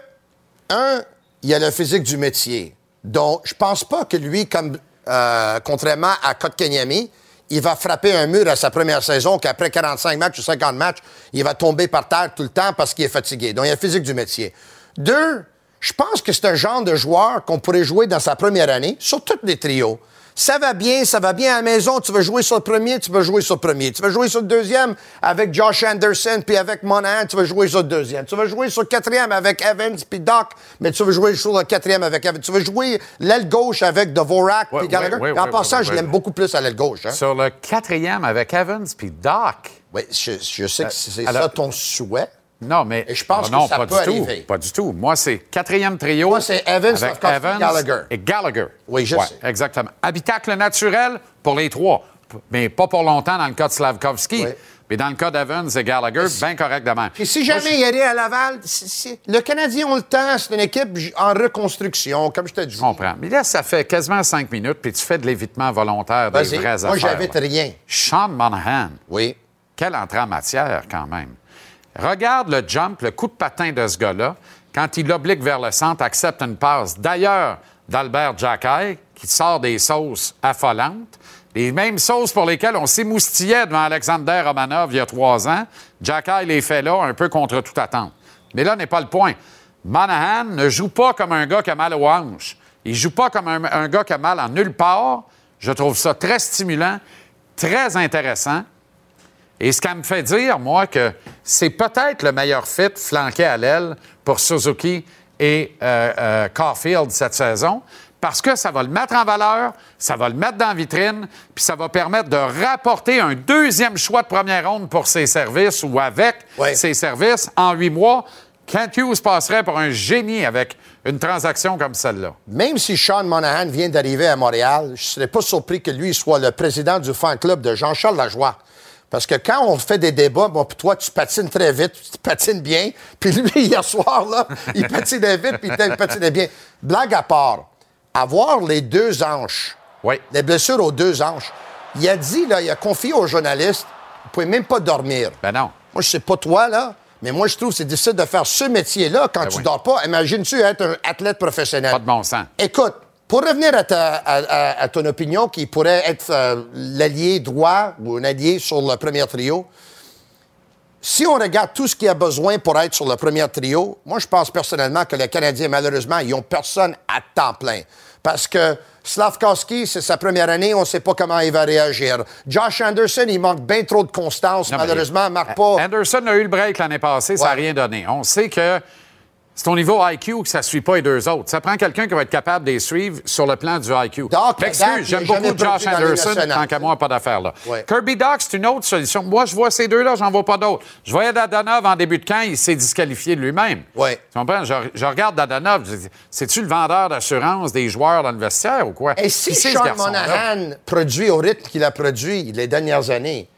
un, il y a le physique du métier. Donc, je pense pas que lui, comme euh, contrairement à Kotkaniemi, il va frapper un mur à sa première saison, qu'après 45 matchs ou 50 matchs, il va tomber par terre tout le temps parce qu'il est fatigué. Donc, il y a le physique du métier. Deux, je pense que c'est un genre de joueur qu'on pourrait jouer dans sa première année sur tous les trios. Ça va bien, ça va bien à la maison. Tu veux jouer sur le premier, tu veux jouer sur le premier. Tu veux jouer sur le deuxième avec Josh Anderson puis avec Monahan, tu veux jouer sur le deuxième. Tu veux jouer sur le quatrième avec Evans puis Doc, mais tu veux jouer sur le quatrième avec Evans. Tu veux jouer l'aile gauche avec Dvorak Ouais, puis Gallagher. ouais, ouais, en passant, je l'aime beaucoup plus à l'aile gauche. Hein? Sur le quatrième avec Evans puis Doc. Oui, je, je sais que c'est alors- ça ton souhait. Non, mais. Et je pense Ah non, que ça pas peut du arriver. tout. Pas du tout. Moi, c'est quatrième trio. Moi, c'est Evans, avec Evans Gallagher. Et Gallagher. Oui, je Ouais, sais. Exactement. Habitacle naturel pour les trois. Mais pas pour longtemps dans le cas de Slavkovski. Oui. Mais dans le cas d'Evans et Gallagher, bien correct de même. Puis si jamais il allait à Laval, le Canadien ont le temps, c'est une équipe en reconstruction, comme je te dis. Je comprends. Mais là, ça fait quasiment cinq minutes, puis tu fais de l'évitement volontaire des vraies Moi, affaires. j'invite là. rien. Sean Monahan. Oui. Quelle entrée en matière, quand même. Regarde le jump, le coup de patin de ce gars-là, quand il oblique vers le centre, accepte une passe. D'ailleurs, d'Albert Jacquet, qui sort des sauces affolantes. Les mêmes sauces pour lesquelles on s'émoustillait devant Alexander Romanov il y a trois ans. Jacquet les fait là, un peu contre toute attente. Mais là n'est pas le point. Monahan ne joue pas comme un gars qui a mal aux hanches. Il joue pas comme un, un gars qui a mal en nulle part. Je trouve ça très stimulant, très intéressant. Et ce qui me fait dire, moi, que c'est peut-être le meilleur fit flanqué à l'aile pour Suzuki et euh, euh, Caulfield cette saison, parce que ça va le mettre en valeur, ça va le mettre dans la vitrine, puis ça va permettre de rapporter un deuxième choix de première ronde pour ses services ou avec Ouais. ses services en huit mois. Kent Hughes passerait pour un génie avec une transaction comme celle-là. Même si Sean Monahan vient d'arriver à Montréal, je ne serais pas surpris que lui soit le président du fan club de Jean-Charles Lajoie. Parce que quand on fait des débats, bon, puis toi, tu patines très vite, tu patines bien. Puis lui, hier soir, là, il patinait vite, puis il patinait bien. Blague à part, avoir les deux hanches, Oui. les blessures aux deux hanches, il a dit, là, il a confié aux journalistes, vous pouvez même pas dormir. Ben non. Moi, je sais pas toi, là, mais moi, je trouve que c'est difficile de faire ce métier-là quand Ben tu oui. dors pas. Imagine-tu être un athlète professionnel? Pas de bon sens. Écoute, pour revenir à, ta- à- ton opinion, qui pourrait être euh, l'allié droit ou un allié sur le premier trio, si on regarde tout ce qu'il y a besoin pour être sur le premier trio, moi, je pense personnellement que les Canadiens, malheureusement, ils n'ont personne à temps plein. Parce que Slavkowski, c'est sa première année, on ne sait pas comment il va réagir. Josh Anderson, il manque bien trop de constance, Non, malheureusement, il marque pas. Anderson a eu le break l'année passée, ça n'a rien donné. On sait que c'est au niveau IQ que ça ne suit pas les deux autres. Ça prend quelqu'un qui va être capable de les suivre sur le plan du IQ. Il j'aime beaucoup Josh Anderson, tant qu'à moi, pas d'affaire là. Ouais. Kirby Doc, c'est une autre solution. Moi, je vois ces deux-là, j'en vois pas d'autres. Je voyais Dadonov en début de camp, il s'est disqualifié de lui-même. Ouais. Tu comprends? Je, je regarde dis, c'est-tu le vendeur d'assurance des joueurs dans le vestiaire ou quoi? Et si Sean? Monahan produit au rythme qu'il a produit les dernières années,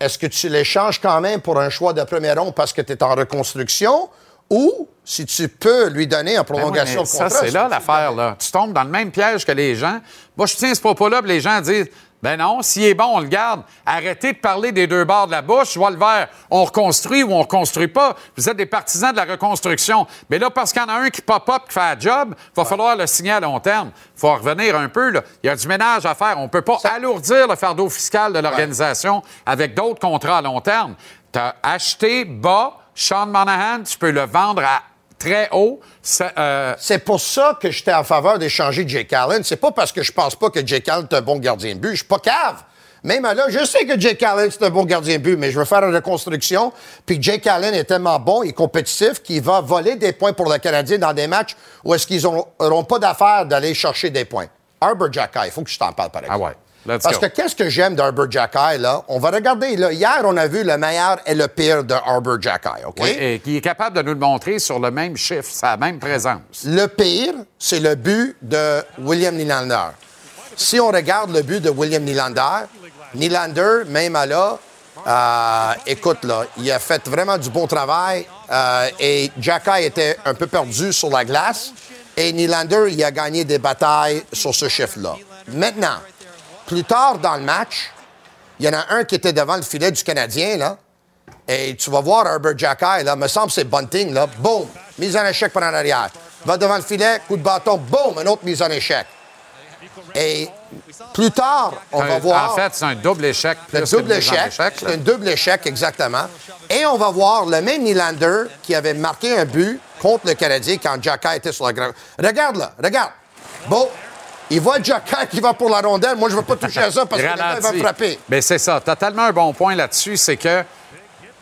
est-ce que tu l'échanges quand même pour un choix de premier rond parce que tu es en reconstruction ou si tu peux lui donner en Ben oui, prolongation mais de ça, contrat? c'est si là l'affaire. Là. Tu tombes dans le même piège que les gens. Moi, je tiens ce propos-là, puis les gens disent ben non, s'il est bon, on le garde. Arrêtez de parler des deux bords de la bouche. Je vois le vert. On reconstruit ou on reconstruit pas. Vous êtes des partisans de la reconstruction. Mais là, parce qu'il y en a un qui pop-up, qui fait un job, il va falloir le signer à long terme. Il faut en revenir un peu. Là. Il y a du ménage à faire. On ne peut pas alourdir le fardeau fiscal de l'organisation avec d'autres contrats à long terme. Tu as acheté bas Sean Monahan, tu peux le vendre à très haut. Euh, C'est pour ça que j'étais en faveur d'échanger Jake Allen. C'est pas parce que je pense pas que Jake Allen est un bon gardien de but. Je suis pas cave. Même là, je sais que Jake Allen, c'est un bon gardien de but, mais je veux faire une reconstruction. Puis Jake Allen est tellement bon et compétitif qu'il va voler des points pour le Canadien dans des matchs où est-ce qu'ils n'auront pas d'affaire d'aller chercher des points. Arbor Jacky, il faut que je t'en parle par exemple. Ah ouais. Let's Parce go. que qu'est-ce que j'aime d'Arbor Jacky, là? On va regarder, là. Hier, on a vu le meilleur et le pire de Arbor Jacky, OK? Oui, et qui est capable de nous le montrer sur le même chiffre, sa même présence. Le pire, c'est le but de William Nylander. Si on regarde le but de William Nylander, Nylander, même à là, euh, écoute, là, il a fait vraiment du bon travail euh, et Jacka était un peu perdu sur la glace et Nylander, il a gagné des batailles sur ce chiffre-là. Maintenant, plus tard dans le match, il y en a un qui était devant le filet du Canadien, là, et tu vas voir Herbert Jacky, là, me semble c'est Bunting, là, boum, mise en échec par en arrière. Va devant le filet, coup de bâton, boum, une autre mise en échec. Et plus tard, on va voir En fait, c'est un double échec. le double échec. échec, là. C'est un double échec, exactement. Et on va voir le même Nylander qui avait marqué un but contre le Canadien quand Jacka était sur la grande. Regarde là, regarde. Bon, il voit Jacka qui va pour la rondelle. Moi, je ne veux pas toucher à ça parce que il va me frapper. Mais c'est ça. Tu as tellement un bon point là-dessus, c'est que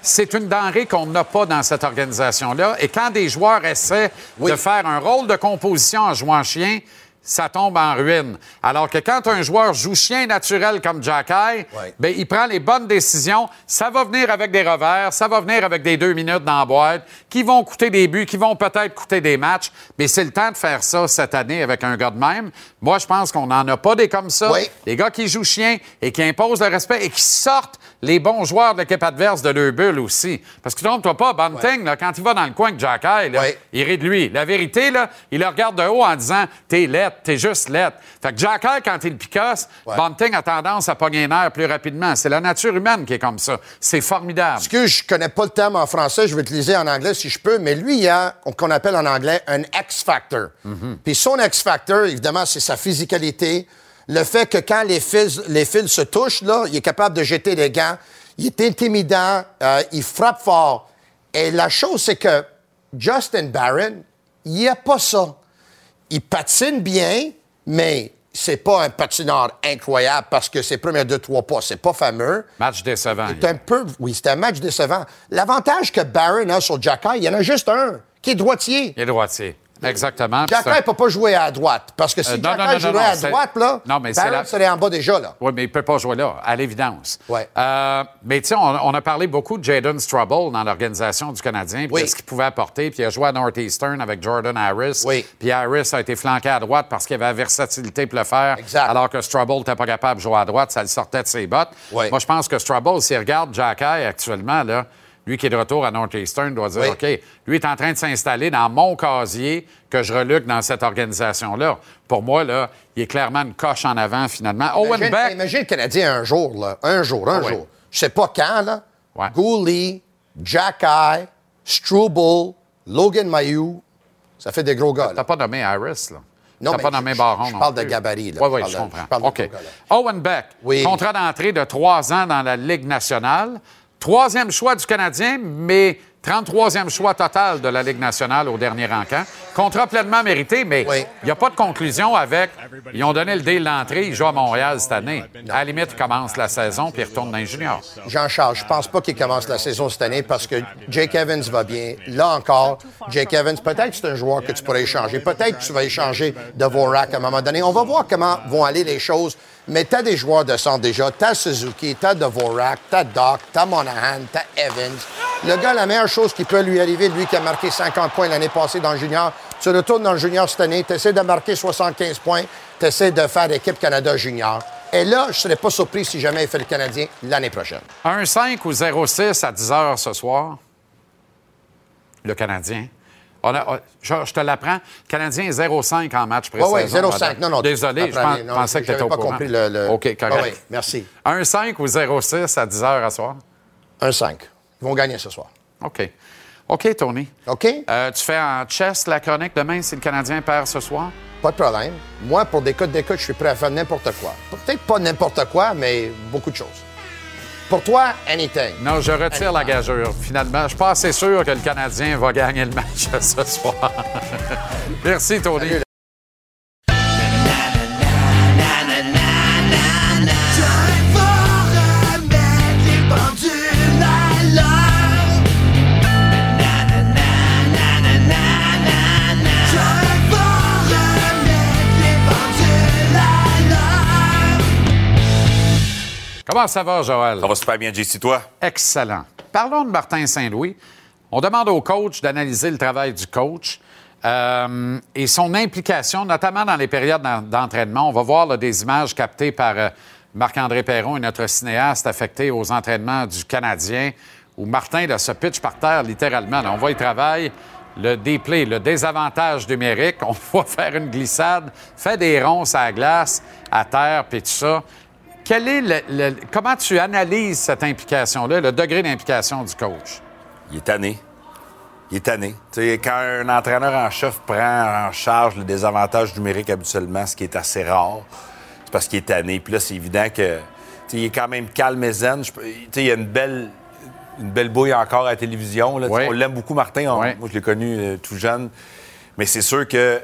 c'est une denrée qu'on n'a pas dans cette organisation-là. Et quand des joueurs essaient Oui. de faire un rôle de composition en jouant chien, ça tombe en ruine. Alors que quand un joueur joue chien naturel comme Jacky, Ouais. ben, il prend les bonnes décisions. Ça va venir avec des revers, ça va venir avec des deux minutes dans la boîte, qui vont coûter des buts, qui vont peut-être coûter des matchs. Mais c'est le temps de faire ça cette année avec un gars de même. Moi, je pense qu'on n'en a pas des comme ça. Les gars qui jouent chien et qui imposent le respect et qui sortent les bons joueurs de l'équipe adverse de leur bulle aussi. Parce que trompe-toi pas, Bunting, là, quand il va dans le coin Jacky, là, Ouais. il rit de lui. La vérité, là, il le regarde de haut en disant T'es lettre, t'es juste lettre. Fait que Jacky, quand il picasse, Ouais. Bunting a tendance à pogner un air plus rapidement. C'est la nature humaine qui est comme ça. C'est formidable. Parce que je connais pas le terme en français, je vais utiliser en anglais si je peux, mais lui, il a ce qu'on appelle en anglais un X-Factor. Puis son X-Factor, évidemment, c'est sa physicalité, le fait que quand les fils, les fils se touchent, là, il est capable de jeter les gants, il est intimidant, euh, il frappe fort. Et la chose, c'est que Justin Barron, il n'y a pas ça. Il patine bien, mais c'est pas un patineur incroyable parce que ses premiers deux, trois pas, c'est pas fameux. Match décevant. C'est un peu, oui, c'est un match décevant. L'avantage que Barron a sur Jacky, il y en a juste un, qui est droitier. Il est droitier. Exactement. Un- ne peut pas jouer à droite, parce que si Euh, non, non, non, jouait à droite, là, Non, mais c'est Barron la- serait en bas déjà, là. Oui, mais il ne peut pas jouer là, à l'évidence. Ouais. Euh, mais tu sais, on, on a parlé beaucoup de Jaden Struble dans l'organisation du Canadien, puis Oui. de ce qu'il pouvait apporter. Puis il a joué à Northeastern avec Jordan Harris. Oui. Puis Harris a été flanqué à droite parce qu'il avait la versatilité pour le faire. Exact. Alors que Struble n'était pas capable de jouer à droite, ça le sortait de ses bottes. Oui. Moi, je pense que Struble, s'il regarde Jacky actuellement, là, lui qui est de retour à Northeastern, doit dire Oui. OK, lui est en train de s'installer dans mon casier que je reluque dans cette organisation-là. Pour moi, là, il est clairement une coche en avant, finalement. Owen Beck. imagine le Canadien un jour, là. Un jour, un Ah jour. Je sais pas quand, là. Ouais. Gouli, Jacky, Struble, Logan Mayou. Ça fait des gros gars, T'as pas nommé Harris, là. Non, mais pas je- nommé je- Baron. je non parle de gabarit, là. Oui, Je oui, parle je de- comprends. je parle de OK. gars, là. Owen Beck, Oui. contrat d'entrée de trois ans dans la Ligue nationale. Troisième choix du Canadien, mais 33e choix total de la Ligue nationale au dernier encamp. Contrat pleinement mérité, mais il Oui. n'y a pas de conclusion avec. Ils ont donné le deal d'entrée, il joue à Montréal cette année. À la limite, il commence la saison puis il retourne dans les juniors. Jean-Charles, je pense pas qu'il commence la saison cette année parce que Jake Evans va bien. Là encore, Jake Evans, peut-être que c'est un joueur que tu pourrais échanger. Peut-être que tu vas échanger de Vorak à un moment donné. On va voir comment vont aller les choses. Mais tu as des joueurs de centre déjà. Tu as Suzuki, tu as Dvorak, tu as Doc, tu as Monahan, tu as Evans. Le gars, la meilleure chose qui peut lui arriver, lui qui a marqué 50 points l'année passée dans le junior, tu retournes dans le junior cette année, tu essaies de marquer 75 points, tu essaies de faire l'équipe Canada junior. Et là, je ne serais pas surpris si jamais il fait le Canadien l'année prochaine. 1-5 ou 0-6 à 10 h ce soir. Le Canadien. On a- on- je, je te l'apprends. Le Canadien est 0-5 en match Oui, précédent. oui, 0-5. Non, non. Désolé, je non, pensais que tu étais au pas courant. compris le. le- OK, correct. Oui, oui, merci. 1-5 ou 0-6 à 10 h à soir? 1-5. Ils vont gagner ce soir. OK. OK, Tony. OK? Euh, tu fais en chess la chronique demain si le Canadien perd ce soir? Pas de problème. Moi, pour des codes d'écoute, je suis prêt à faire n'importe quoi. Peut-être pas n'importe quoi, mais beaucoup de choses. Pour toi, anything. Non, je retire la gageure. Finalement, je suis pas assez sûr que le Canadien va gagner le match ce soir. Merci, Tony. Comment ça va, Joël? Ça va super bien, JC, toi? Excellent. Parlons de Martin Saint-Louis. On demande au coach d'analyser le travail du coach euh, et son implication, notamment dans les périodes d'en- d'entraînement. On va voir là, des images captées par euh, Marc-André Perron et notre cinéaste affecté aux entraînements du Canadien, où Martin là, se pitch par terre littéralement. Là, on voit il travaille le déplay, le désavantage numérique. On voit faire une glissade, fait des ronds à la glace, à terre, puis tout ça. Quel est le- le- comment tu analyses cette implication-là, le degré d'implication du coach? Il est tanné. Il est tanné. Quand un entraîneur en chef prend en charge le désavantage numérique habituellement, ce qui est assez rare, c'est parce qu'il est tanné. Puis là, c'est évident que il est quand même calme et zen. Il y a une belle, une belle bouille encore à la télévision. là. Oui. On l'aime beaucoup, Martin. On- Oui. Moi, je l'ai connu euh, tout jeune. Mais c'est sûr que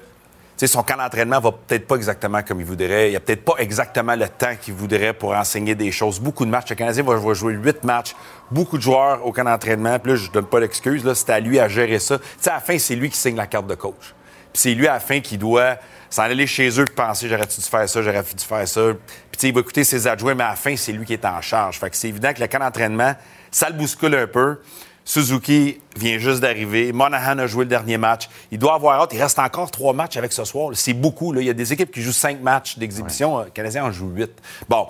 tu sais, son camp d'entraînement va peut-être pas exactement comme il voudrait. Il n'y a peut-être pas exactement le temps qu'il voudrait pour enseigner des choses. Beaucoup de matchs. Le Canadien va, jouer huit matchs. Beaucoup de joueurs au camp d'entraînement. Puis là, je donne pas l'excuse. C'est à lui à gérer ça. Tu sais, à la fin, c'est lui qui signe la carte de coach. Puis c'est lui à la fin qui doit s'en aller chez eux et penser j'aurais-tu dû faire ça, j'aurais-tu dû faire ça? Puis il va écouter ses adjoints, mais à la fin, c'est lui qui est en charge. Fait que c'est évident que le camp d'entraînement, ça le bouscule un peu. Suzuki vient juste d'arriver. Monahan a joué le dernier match. Il doit avoir hâte. Il reste encore trois matchs avec ce soir. C'est beaucoup. Là. Il y a des équipes qui jouent cinq matchs d'exhibition. Le Canadien en joue huit. Bon,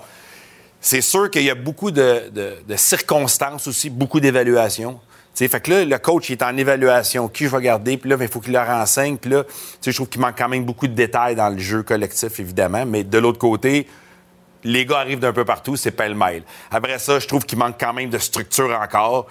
c'est sûr qu'il y a beaucoup de, de- de circonstances aussi, beaucoup d'évaluations. Fait que là, le coach il est en évaluation. Qui je vais garder? Puis là, ben, il faut qu'il leur renseigne. Puis là, je trouve qu'il manque quand même beaucoup de détails dans le jeu collectif, évidemment. Mais de l'autre côté, les gars arrivent d'un peu partout, c'est pêle-mêle. Après ça, je trouve qu'il manque quand même de structure encore.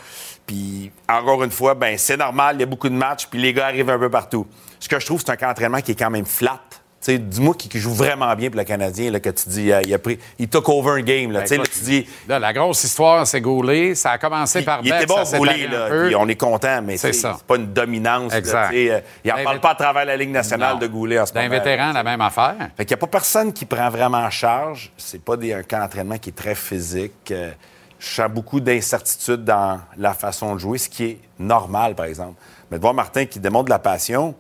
Puis, encore une fois, ben c'est normal, il y a beaucoup de matchs, puis les gars arrivent un peu partout. Ce que je trouve, c'est un camp d'entraînement qui est quand même flat. Tu sais, dis-moi qui, qui joue vraiment bien pour le Canadien, là, que tu dis, euh, il a pris, il took over un game, là. Tu sais, là, tu dis, Là, la grosse histoire, c'est Goulet. Ça a commencé par il Beck, était bon ça roulé, s'est là, puis on est content, mais C'est ça. c'est pas une dominance. Exact. euh, il n'en D'un parle pas à travers la Ligue nationale Non. de Goulet en ce D'un moment. vétéran, la même affaire. Fait qu'il n'y a pas personne qui prend vraiment en charge. C'est pas des, un camp d'entraînement qui est très physique. Euh, je sens beaucoup d'incertitude dans la façon de jouer, ce qui est normal, par exemple. Mais de voir Martin qui démontre de la passion,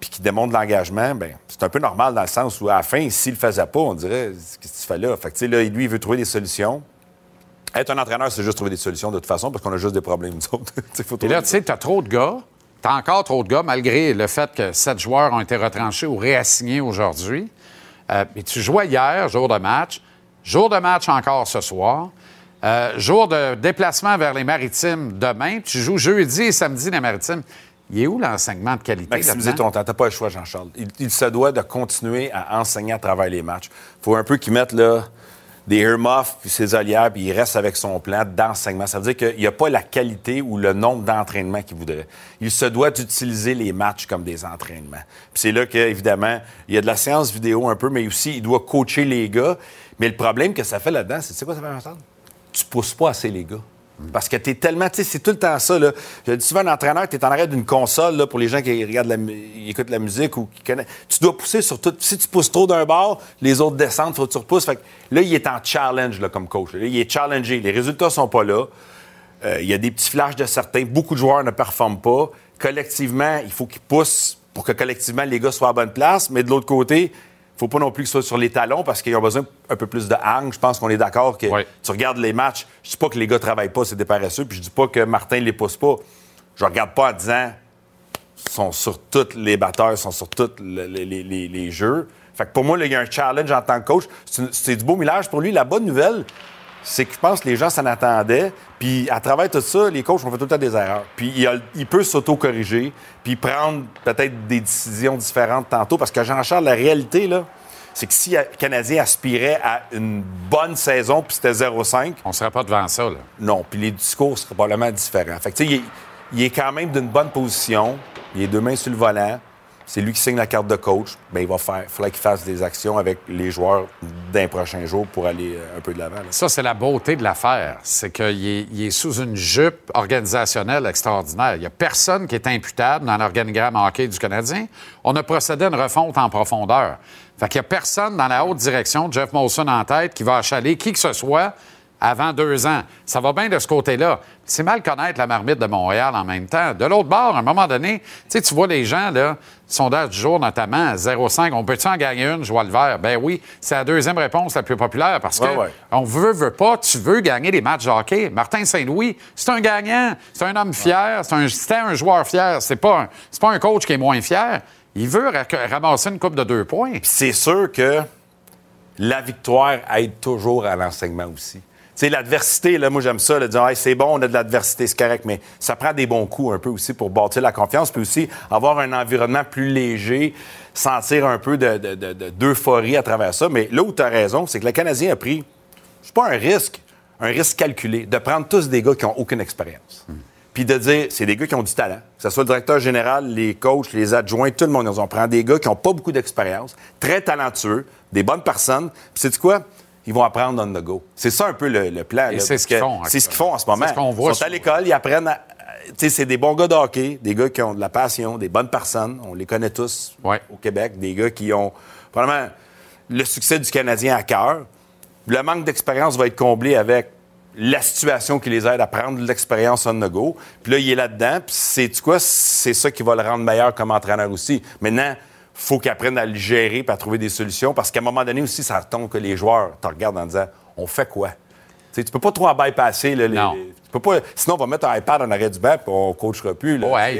puis qui démontre de l'engagement, ben c'est un peu normal dans le sens où, à la fin, s'il le faisait pas, on dirait, qu'est-ce que tu fais là? Fait que, tu sais, là, lui, il veut trouver des solutions. Être un entraîneur, c'est juste trouver des solutions de toute façon, parce qu'on a juste des problèmes, nous autres. Faut Et là, tu sais, tu as trop de gars. Tu as encore trop de gars, malgré le fait que sept joueurs ont été retranchés ou réassignés aujourd'hui. Euh, et tu jouais hier, jour de match. Jour de match encore ce soir. Euh, jour de déplacement vers les Maritimes demain. Tu joues jeudi et samedi les Maritimes. Il est où l'enseignement de qualité? Maximiser ton temps. T'as pas le choix, Jean-Charles. Il, il se doit de continuer à enseigner à travers les matchs. faut un peu qu'il mette là, des earmuffs puis ses olières, puis il reste avec son plan d'enseignement. Ça veut dire qu'il n'y a pas la qualité ou le nombre d'entraînements qu'il voudrait. Il se doit d'utiliser les matchs comme des entraînements. Puis c'est là qu'évidemment, il y a de la séance vidéo un peu, mais aussi, il doit coacher les gars. Mais le problème que ça fait là-dedans, c'est tu sais quoi ça fait, Jean-Charles? Tu pousses pas assez les gars. Parce que tu es tellement, tu sais, c'est tout le temps ça. Là. Je souvent, un entraîneur, tu es en arrière d'une console là, pour les gens qui regardent la, écoutent la musique ou qui connaissent. Tu dois pousser sur tout. Si tu pousses trop d'un bord, les autres descendent, faut que tu repousses. Fait que là, il est en challenge comme coach. Il est challengé. Les résultats sont pas là. Euh, il y a des petits flashs de certains. Beaucoup de joueurs ne performent pas. Collectivement, il faut qu'ils poussent pour que collectivement les gars soient à bonne place. Mais de l'autre côté, faut pas non plus qu'ils soient sur les talons parce qu'ils ont besoin un peu plus de hang. Je pense qu'on est d'accord que Ouais. tu regardes les matchs. Je dis pas que les gars travaillent pas, c'est des paresseux. Puis je dis pas que Martin les pousse pas. Je regarde pas en disant sont sur tous les batteurs, sont sur tous le- les, les- les- les jeux. Fait que pour moi, là, il y a un challenge en tant que coach. C'est du beau millage pour lui. La bonne nouvelle, c'est que je pense que les gens s'en attendaient. Puis à travers tout ça, les coachs ont fait tout le temps des erreurs. Puis il, a- il peut s'auto-corriger, puis prendre peut-être des décisions différentes tantôt. Parce que Jean-Charles, la réalité, là, c'est que si le Canadien aspirait à une bonne saison, puis c'était 0-5, On serait pas devant ça, là. non, puis les discours seraient probablement différents. Fait que, tu sais, il est quand même d'une bonne position. Il est deux mains sur le volant. C'est lui qui signe la carte de coach. Bien, il va faire, faudrait qu'il fasse des actions avec les joueurs d'un prochain jour pour aller euh, un peu de l'avant. Ça, c'est la beauté de l'affaire. C'est qu'il est, il est sous une jupe organisationnelle extraordinaire. Il n'y a personne qui est imputable dans l'organigramme hockey du Canadien. On a procédé à une refonte en profondeur. Fait qu'il n'y a personne dans la haute direction, Jeff Molson en tête, qui va achaler qui que ce soit avant deux ans. Ça va bien de ce côté-là. C'est mal connaître la marmite de Montréal en même temps. De l'autre bord, à un moment donné, tu vois les gens, là, sondage du jour notamment, 0,5, on peut-tu en gagner une, je vois le vert? Ben oui, c'est la deuxième réponse la plus populaire parce que Ouais, ouais. on veut, veut pas, tu veux gagner les matchs de hockey. Martin Saint-Louis, c'est un gagnant, c'est un homme fier, c'est un, c'était un joueur fier, c'est pas, un, c'est pas un coach qui est moins fier. Il veut ra- ramasser une coupe de deux points. C'est sûr que la victoire aide toujours à l'enseignement aussi. Sais, l'adversité, là, moi, j'aime ça, là, dire, Hey, c'est bon, on a de l'adversité, c'est correct, mais ça prend des bons coups un peu aussi pour bâtir la confiance, puis aussi avoir un environnement plus léger, sentir un peu de- de- de- de- d'euphorie à travers ça. Mais là où tu as raison, c'est que le Canadien a pris, c'est pas un risque, un risque calculé, de prendre tous des gars qui n'ont aucune expérience. Puis de dire, c'est des gars qui ont du talent, que ce soit le directeur général, les coachs, les adjoints, tout le monde. On prend des gars qui n'ont pas beaucoup d'expérience, très talentueux, des bonnes personnes. Puis c'est quoi? Ils vont apprendre on the go. C'est ça un peu le, le plan. Et là, c'est ce qu'ils font, C'est ce qu'ils font en ce moment. C'est ce qu'on voit Ils sont à l'école, ils apprennent à. Tu sais, c'est des bons gars de hockey, des gars qui ont de la passion, des bonnes personnes. On les connaît tous Ouais. au Québec. Des gars qui ont probablement le succès du Canadien à cœur. Le manque d'expérience va être comblé avec la situation qui les aide à prendre de l'expérience on the go. Puis là, il est là-dedans. Puis c'est quoi? C'est ça qui va le rendre meilleur comme entraîneur aussi. Maintenant, faut qu'il apprenne à le gérer et à trouver des solutions parce qu'à un moment donné aussi, ça tombe que les joueurs te regardent en disant on fait quoi? Tu tu peux pas trop en bypasser. Là, les- Non. les- tu peux pas, sinon, on va mettre un iPad en arrêt du banc et on ne coachera plus.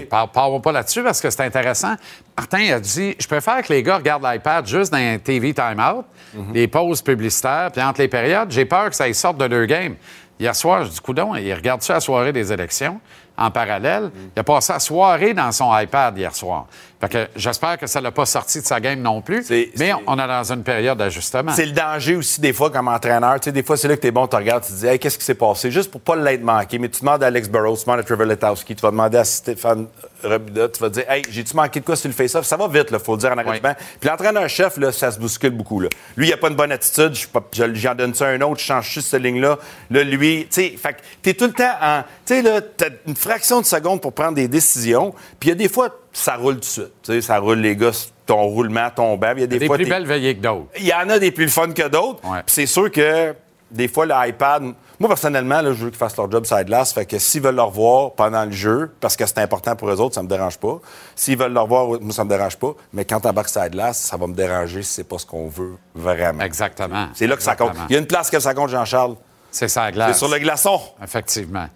Parle, parle pas là-dessus parce que c'est intéressant. Martin a dit Je préfère que les gars regardent l'iPad juste dans un TV time-out, Mhm. les pauses publicitaires, puis entre les périodes. J'ai peur que ça y sorte de leur game. Hier soir, je dis Coudon, il regarde ça la soirée des élections en parallèle? Mhm. Il a passé la soirée dans son iPad hier soir. Fait que j'espère que ça l'a pas sorti de sa game non plus. Mais on est dans une période d'ajustement. C'est le danger aussi, des fois, comme entraîneur. Tu sais, des fois, c'est là que t'es bon, tu regardes, tu te dis, hey, qu'est-ce qui s'est passé? Juste pour pas l'être manqué. Mais tu demandes à Alex Burrows, tu demandes à Trevor Letowski, tu vas demander à Stéphane Robida, tu vas dire, hey, j'ai-tu manqué de quoi sur le face-off? Ça va vite, là, faut le dire en Oui. banc. Puis l'entraîneur-chef, là, ça se bouscule beaucoup, là. Lui, il a pas une bonne attitude, je- je- j'en donne ça à un autre, je change juste cette ligne-là. Là, lui, tu sais, fait t'es tout le temps en. Tu sais, là, t'as une fraction de seconde pour prendre des décisions. Puis il y a des fois, ça roule tout de suite. Tu sais, ça roule, les gars, ton roulement. Puis Il y a des, des fois, plus belles veillées que d'autres. il y en a des plus fun que d'autres. Ouais. C'est sûr que des fois, l'iPad. Moi, personnellement, là, je veux qu'ils fassent leur job side glace. Fait que s'ils veulent le revoir pendant le jeu, parce que c'est important pour eux autres, ça me dérange pas. S'ils veulent le revoir, moi, ça me dérange pas. Mais quand t'embarques side glace, ça va me déranger si c'est pas ce qu'on veut vraiment. Exactement. C'est là que ça compte. Il y a une place que ça compte, Jean-Charles. C'est ça, C'est glace. sur le glaçon. Effectivement.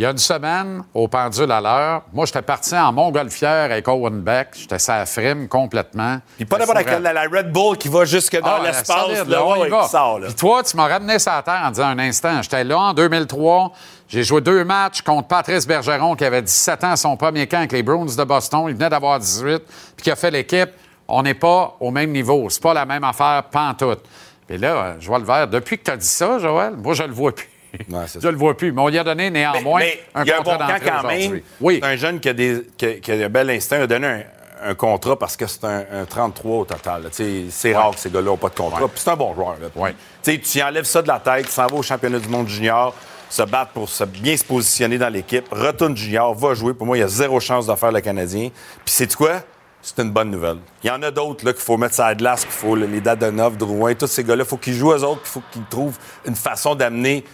Il y a une semaine, au pendule à l'heure, moi, j'étais parti en montgolfière avec Owen Beck. J'étais sa frime complètement. Puis pas d'abord avec la, la Red Bull qui va jusque dans Ah, l'espace. là, ouais, va. qui sort, là. Puis toi, tu m'as ramené ça à terre en disant un instant. J'étais là en 2003. J'ai joué deux matchs contre Patrice Bergeron, qui avait 17 ans à son premier camp avec les Bruins de Boston. Il venait d'avoir 18, puis qui a fait l'équipe. On n'est pas au même niveau. C'est pas la même affaire, pantoute. Puis là, euh, je vois le vert. Depuis que tu as dit ça, Joël, moi, je le vois plus. Ouais, je le vois plus. Mais on lui a donné néanmoins Mais un il y a un contrat bon camp d'entrée quand même. aujourd'hui. Oui. C'est un jeune qui a, des, qui a- qui a un bel instinct. Il a donné un, un contrat parce que c'est un, un 33 au total. là. Tu sais, C'est rare que ces gars-là n'ont pas de contrat. Ouais. Puis c'est un bon joueur. là. Ouais. Tu sais, Tu y enlèves ça de la tête, tu s'en vas au championnat du monde junior. se battre pour se bien se positionner dans l'équipe. Retourne junior, va jouer. Pour moi, il y a zéro chance de faire le Canadien. Puis c'est quoi? C'est une bonne nouvelle. Il y en a d'autres qu'il faut mettre sur la glace, qu'il faut les Dadonov, Drouin, tous ces gars-là, il faut qu'ils jouent aux autres, il faut qu'ils trouvent une façon d'amener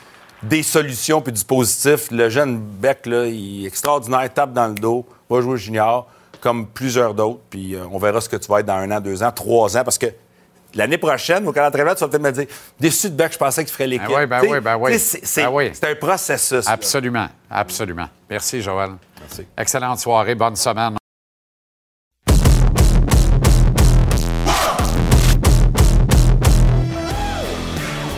des solutions puis du positif. Le jeune Beck, là, il est extraordinaire, tape dans le dos, va jouer junior, comme plusieurs d'autres. Puis euh, on verra ce que tu vas être dans un an, deux ans, trois ans, parce que l'année prochaine, au d'entraînement, tu vas peut-être me dire déçu de Beck, je pensais qu'il ferait l'équipe. Ben oui, ben T'sais, oui, ben oui. C'est Ben oui. c'est un processus. là. Absolument, absolument. Merci, Joël. Merci. Excellente soirée, bonne semaine.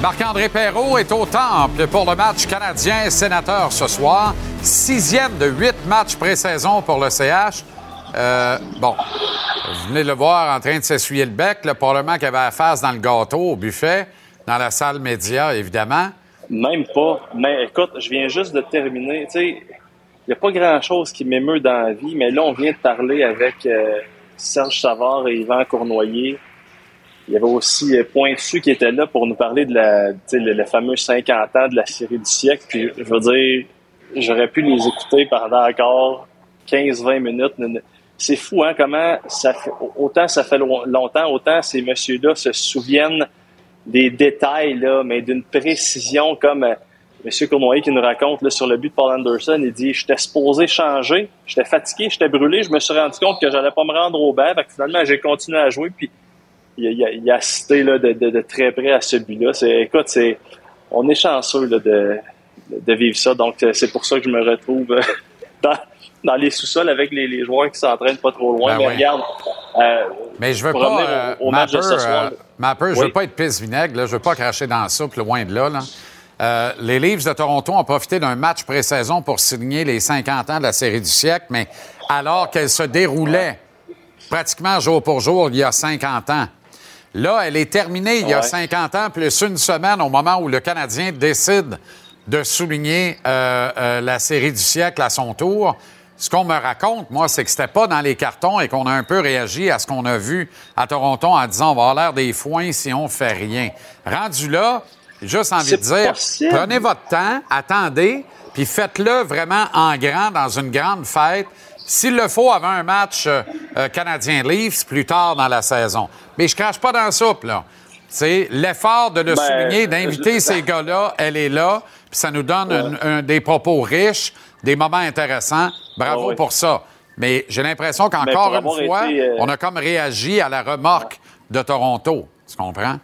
Marc-André Perrault est au temple pour le match canadien-sénateur ce soir. Sixième de huit matchs pré-saison pour le CH. Euh, bon, vous venez de le voir en train de s'essuyer le bec, là, probablement qu'il avait la face dans le gâteau au buffet, dans la salle média, évidemment. Même pas. Mais écoute, je viens juste de terminer. Tu sais, il n'y a pas grand-chose qui m'émeut dans la vie, mais là, on vient de parler avec euh, Serge Savard et Yvan Cournoyer. Il y avait aussi euh, Pointu qui était là pour nous parler de la, le, le fameux 50 ans de la série du siècle. Puis, je veux dire, j'aurais pu les écouter pendant encore 15-20 minutes. C'est fou, hein, comment ça fait, autant ça fait lo- longtemps, autant ces messieurs-là se souviennent des détails, là, mais d'une précision comme euh, M. Cournoyer qui nous raconte là, sur le but de Paul Anderson. Il dit J'étais supposé changer, j'étais fatigué, j'étais brûlé, je me suis rendu compte que j'allais pas me rendre au. Fait que finalement, j'ai continué à jouer. Puis il, a- il a- assisté là, de, de- de très près à ce but-là. Écoute, c'est, on est chanceux là, de, de vivre ça. Donc, euh, c'est pour ça que je me retrouve euh, dans, dans les sous-sols avec les, les joueurs qui s'entraînent pas trop loin. Ben Mais oui. regarde, euh, Mais je veux pas, euh, au, au match de ce Mapper, soir. euh, Mapper, je Oui. veux pas être pisse-vinaigre, là, je veux pas cracher dans la soupe, loin de là. là. Les Leafs de Toronto ont profité d'un match pré-saison pour signer les 50 ans de la série du siècle, mais alors qu'elle se déroulait pratiquement jour pour jour il y a 50 ans. Là, elle est terminée il y a Ouais. 50 ans, plus une semaine au moment où le Canadien décide de souligner euh, euh, la série du siècle à son tour. Ce qu'on me raconte, moi, c'est que c'était pas dans les cartons et qu'on a un peu réagi à ce qu'on a vu à Toronto en disant on va avoir l'air des foins si on fait rien. Rendu là, j'ai juste envie de dire, possible. prenez votre temps, attendez, puis faites-le vraiment en grand dans une grande fête. S'il le faut, avant un match euh, euh, Canadien-Leafs plus tard dans la saison. Mais je crache pas dans la soupe, là. C'est l'effort de le Ben, souligner, d'inviter je- ces gars-là, elle est là, puis ça nous donne un- un- des propos riches, des moments intéressants. Bravo oui. pour ça. Mais j'ai l'impression qu'encore une fois, été, euh, on a comme réagi à la remorque de Toronto. Tu comprends?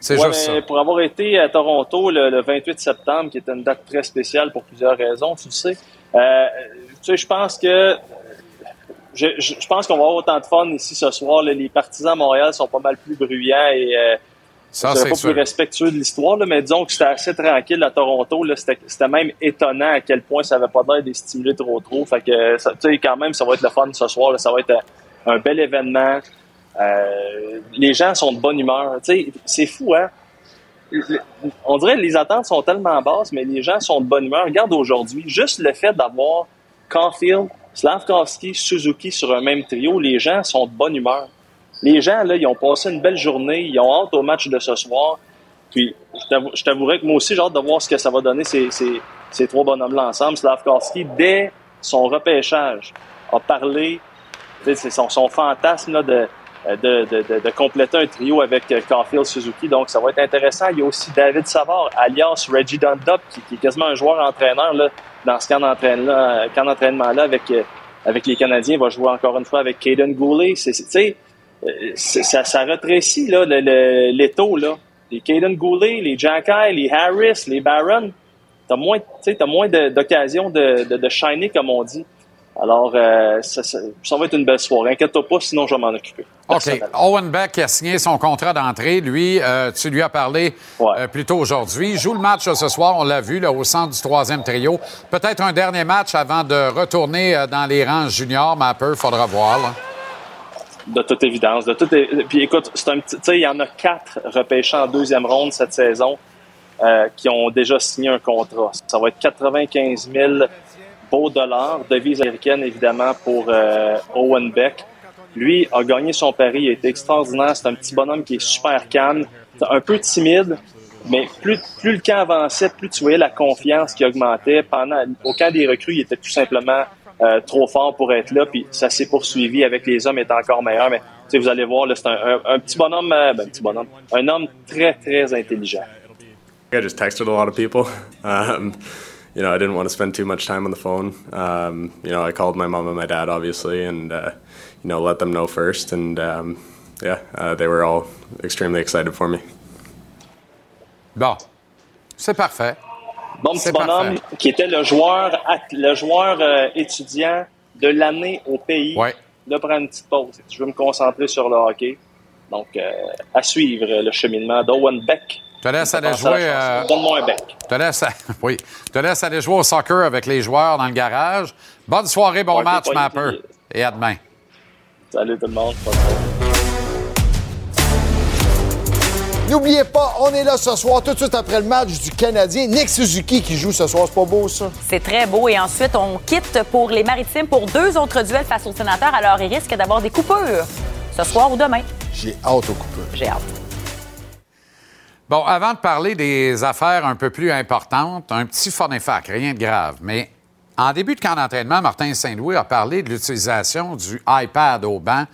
C'est Ouais, juste ça. pour avoir été à Toronto le, le 28 septembre, qui est une date très spéciale pour plusieurs raisons, tu le sais, euh, sais, je pense que je, je- je pense qu'on va avoir autant de fun ici ce soir. là. Les partisans à Montréal sont pas mal plus bruyants et euh, Ça, c'est pas sûr. plus respectueux de l'histoire, là, mais disons que c'était assez tranquille à Toronto. là. C'était c'était même étonnant à quel point ça avait pas l'air de stimuler trop trop. Fait que ça- tu sais, quand même, ça va être le fun ce soir. là. Ça va être un, un bel événement. Euh, les gens sont de bonne humeur. Tu sais, c'est fou, hein? On dirait que les attentes sont tellement basses, mais les gens sont de bonne humeur. Regarde aujourd'hui, juste le fait d'avoir Caulfield, Slavkovski, Suzuki sur un même trio, les gens sont de bonne humeur. Les gens, là, ils ont passé une belle journée, ils ont hâte au match de ce soir. Puis, je t'avou- je t'avouerais que moi aussi, j'ai hâte de voir ce que ça va donner ces, ces, ces trois bonhommes-là ensemble. Slavkovski, dès son repêchage, a parlé, c'est son, son fantasme là, de, de, de, de, de compléter un trio avec euh, Caulfield Suzuki. Donc, ça va être intéressant. Il y a aussi David Savard, alias Reggie Dunlop, qui, qui est quasiment un joueur-entraîneur là, dans ce camp camp d'entraînement-là avec, euh, avec les Canadiens. Il va jouer encore une fois avec Caden Goulet. C'est, c'est- euh, ça, ça rétrécit là, le, le- l'étau. Là. Les Caden Goulet, les Jacky, les Harris, les Barron. T'as moins, t'as moins d'occasions de, de, de shiner, comme on dit. Alors, euh, ça, ça- ça va être une belle soirée. Inquiète-toi pas, sinon je vais m'en occuper. OK. Owen Beck a signé son contrat d'entrée. Lui, euh, tu lui as parlé Ouais. euh, plus tôt aujourd'hui. Il joue le match ce soir, on l'a vu, là, au centre du troisième trio. Peut-être un dernier match avant de retourner dans les rangs juniors, mais un peu, faudra voir. là. De toute évidence. De toute é- Puis écoute, c'est un petit. Tu sais, il y en a quatre repêchés en deuxième ronde cette saison qui ont déjà signé un contrat. Ça va être 95 000 beaux dollars, devise américaine évidemment pour euh, Owen Beck. Lui a gagné son pari, il a été extraordinaire. C'est un petit bonhomme qui est super calme, un peu timide, Mais plus, le camp avançait, plus tu voyais la confiance qui augmentait. Pendant, au camp des recrues, il était tout simplement euh, trop fort pour être là. Puis ça s'est poursuivi avec les hommes étant encore meilleurs. Mais vous allez voir, c'est un, un, petit bonhomme, euh, ben, petit bonhomme, un homme très, très intelligent. I just texted a lot of people. Um, you know, I didn't want to spend too much time on the phone. Um, you know, I called my mom and my dad, obviously, and, uh, you know, let them know first. And, um, yeah, uh, they were all extremely excited for me. Bon, c'est parfait. Bon petit bonhomme qui était le joueur, le joueur euh, étudiant de l'année au pays. Ouais. Là, prendre une petite pause. Je veux me concentrer sur le hockey. Donc, euh, à suivre le cheminement d'Owen Beck. Je te laisse aller jouer. Euh... Donne-moi un bec. Te laisse, oui. te laisse aller jouer au soccer avec les joueurs dans le garage. Bonne soirée, bon match, Mapper. Et à demain. Salut tout le monde. N'oubliez pas, on est là ce soir, tout de suite après le match du Canadien. Nick Suzuki qui joue ce soir, c'est pas beau ça? C'est très beau. Et ensuite, on quitte pour les Maritimes pour deux autres duels face aux sénateurs. Alors, il risque d'avoir des coupures ce soir ou demain. J'ai hâte aux coupures. J'ai hâte. Bon, avant de parler des affaires un peu plus importantes, un petit fac, rien de grave. Mais en début de camp d'entraînement, Martin Saint-Louis a parlé de l'utilisation du iPad au banc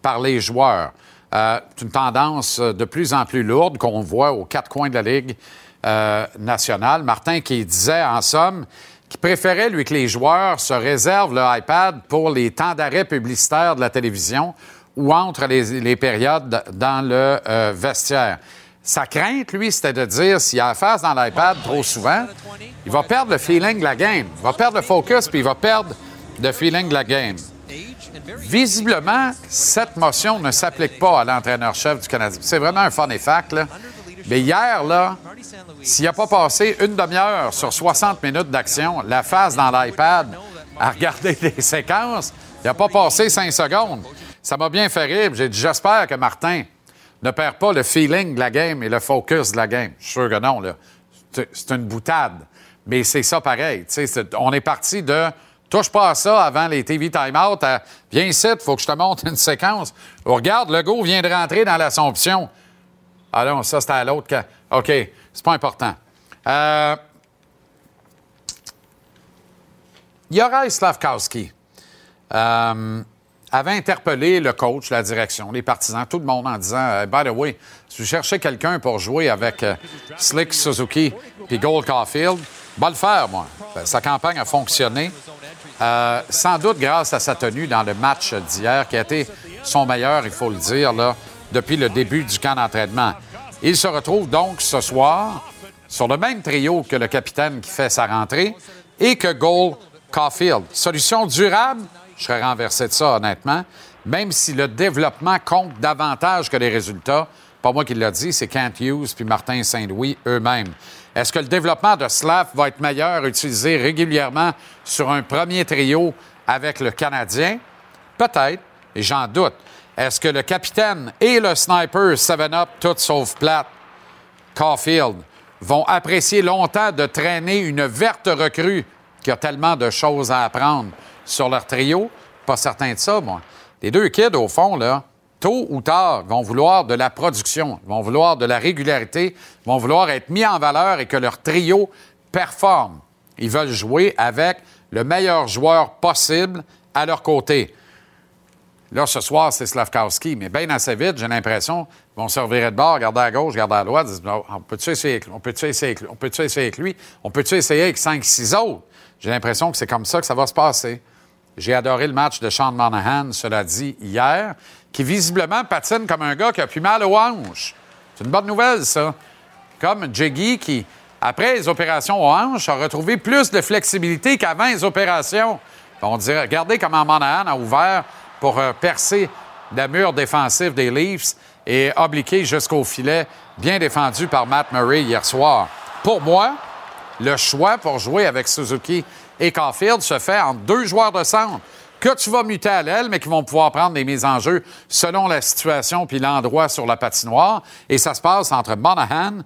par les joueurs. Euh, c'est une tendance de plus en plus lourde qu'on voit aux quatre coins de la Ligue euh, nationale. Martin qui disait, en somme, qu'il préférait, lui, que les joueurs se réservent le iPad pour les temps d'arrêt publicitaires de la télévision ou entre les, périodes dans le euh, vestiaire. Sa crainte, lui, c'était de dire s'il a face dans l'iPad trop souvent, il va perdre le feeling de la game. Il va perdre le focus, puis il va perdre le feeling de la game. Visiblement, cette motion ne s'applique pas à l'entraîneur-chef du Canadien. C'est vraiment un fun fact, là. Mais hier, là, s'il n'a pas passé une demi-heure sur 60 minutes d'action, la face dans l'iPad à regarder des séquences, il n'a pas passé cinq secondes. Ça m'a bien fait rire. J'ai dit, j'espère que Martin ne perd pas le feeling de la game et le focus de la game. Je suis sûr que non, là. C'est une boutade. Mais c'est ça pareil. on est parti de Touche pas à ça avant les TV timeout. Viens ici, il faut que je te montre une séquence. regarde, le go vient de rentrer dans l'Assomption. Ah non, ça, c'était à l'autre. OK, c'est pas important. Euh... Yoraï Slavkowski euh, avait interpellé le coach, la direction, les partisans, tout le monde en disant euh, By the way, si vous cherchez quelqu'un pour jouer avec euh, Slick Suzuki et Gold Caulfield, va le faire, moi. Sa campagne a fonctionné. Euh, sans doute grâce à sa tenue dans le match d'hier, qui a été son meilleur, il faut le dire, là, depuis le début du camp d'entraînement. Il se retrouve donc ce soir sur le même trio que le capitaine qui fait sa rentrée et que Gold Caulfield. Solution durable, je serais renversé de ça, honnêtement, même si le développement compte davantage que les résultats. Pas moi qui l'a dit, c'est Kent Hughes puis Martin Saint-Louis eux-mêmes. Est-ce que le développement de Slav va être meilleur, utilisé régulièrement sur un premier trio avec le Canadien? Peut-être, et j'en doute. Est-ce que le capitaine et le sniper 7-up, tout sauf plate, Caulfield, vont apprécier longtemps de traîner une verte recrue qui a tellement de choses à apprendre sur leur trio? Pas certain de ça, moi. Les deux kids, au fond, là, tôt ou tard, vont vouloir de la production, vont vouloir de la régularité, vont vouloir être mis en valeur et que leur trio performe. Ils veulent jouer avec le meilleur joueur possible à leur côté. Là, ce soir, c'est Slavkowski, mais bien assez vite, j'ai l'impression qu'ils vont se revirer de bord, regarder à gauche, regarder à droite, on peut-tu essayer avec lui? On peut-tu essayer avec lui? On peut-tu essayer avec lui? On peut-tu essayer avec 5-6 autres? J'ai l'impression que c'est comme ça que ça va se passer. J'ai adoré le match de Sean Monahan, cela dit, hier qui visiblement patine comme un gars qui a plus mal aux hanches. C'est une bonne nouvelle, ça. Comme Jiggy qui, après les opérations aux hanches, a retrouvé plus de flexibilité qu'avant les opérations. On dirait, regardez comment Monahan a ouvert pour euh, percer le mur défensif des Leafs et obliquer jusqu'au filet, bien défendu par Matt Murray hier soir. Pour moi, le choix pour jouer avec Suzuki et Caulfield se fait entre deux joueurs de centre que tu vas muter à l'aile, mais qui vont pouvoir prendre des mises en jeu selon la situation puis l'endroit sur la patinoire. Et ça se passe entre Monahan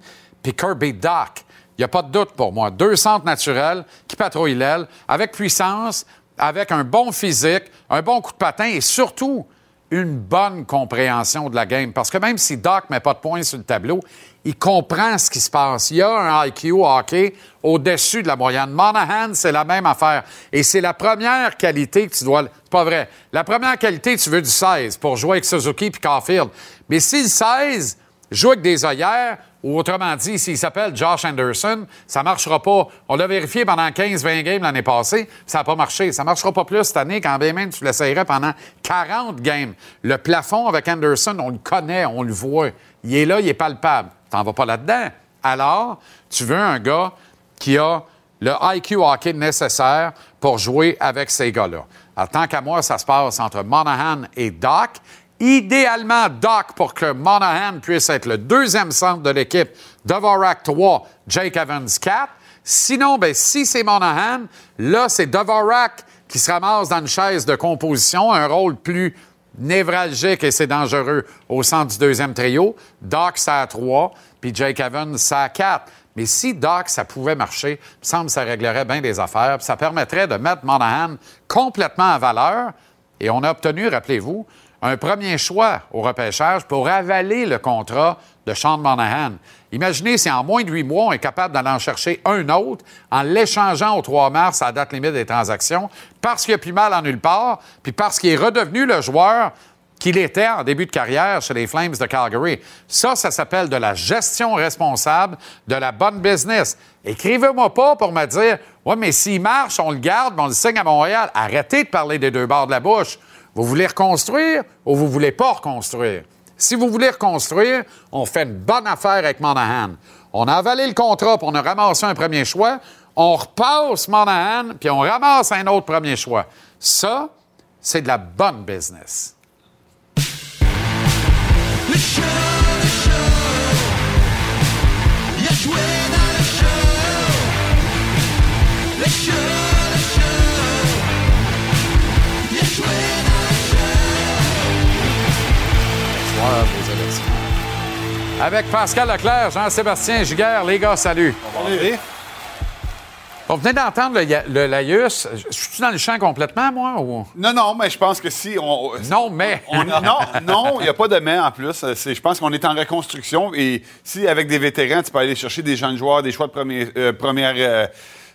et Kirby Dock. Il n'y a pas de doute pour moi. Deux centres naturels qui patrouillent l'aile avec puissance, avec un bon physique, un bon coup de patin et surtout une bonne compréhension de la game. Parce que même si Doc met pas de points sur le tableau, il comprend ce qui se passe. Il y a un IQ hockey au-dessus de la moyenne. Monahan, c'est la même affaire. Et c'est la première qualité que tu dois... C'est pas vrai. La première qualité, tu veux du 16 pour jouer avec Suzuki et Caulfield. Mais si le 16 joue avec des œillères, ou autrement dit, s'il s'appelle Josh Anderson, ça ne marchera pas. On l'a vérifié pendant 15-20 games l'année passée, ça n'a pas marché. Ça ne marchera pas plus cette année quand bien même tu l'essayerais pendant 40 games. Le plafond avec Anderson, on le connaît, on le voit. Il est là, il est palpable. T'en vas pas là-dedans. Alors, tu veux un gars qui a le IQ hockey nécessaire pour jouer avec ces gars-là. Alors, tant qu'à moi, ça se passe entre Monahan et Doc. Idéalement, Doc pour que Monahan puisse être le deuxième centre de l'équipe. Dvorak 3, Jake Evans 4. Sinon, ben, si c'est Monahan, là, c'est Dvorak qui se ramasse dans une chaise de composition, un rôle plus névralgique et c'est dangereux au centre du deuxième trio. Doc, ça à 3, puis Jake Evans, ça à 4. Mais si Doc, ça pouvait marcher, il me semble que ça réglerait bien des affaires, ça permettrait de mettre Monahan complètement en valeur. Et on a obtenu, rappelez-vous, un premier choix au repêchage pour avaler le contrat de Sean Monahan. Imaginez si en moins de huit mois, on est capable d'aller en chercher un autre en l'échangeant au 3 mars à la date limite des transactions parce qu'il a plus mal en nulle part, puis parce qu'il est redevenu le joueur qu'il était en début de carrière chez les Flames de Calgary. Ça, ça s'appelle de la gestion responsable, de la bonne business. Écrivez-moi pas pour me dire, ouais, mais s'il marche, on le garde, on le signe à Montréal. Arrêtez de parler des deux bords de la bouche. Vous voulez reconstruire ou vous voulez pas reconstruire? Si vous voulez reconstruire, on fait une bonne affaire avec Monahan. On a avalé le contrat, puis on a ramassé un premier choix. On repasse Monahan, puis on ramasse un autre premier choix. Ça, c'est de la bonne business. Avec Pascal Leclerc, Jean-Sébastien Giguère, les gars, salut. On venait d'entendre le, le laïus. Je suis dans le champ complètement, moi? Ou... Non, non, mais je pense que si on. Non, mais. on- non, non, il n'y a pas de mais en plus. C'est- Je pense qu'on est en reconstruction et si avec des vétérans, tu peux aller chercher des jeunes joueurs, des choix de premier- euh, première, euh,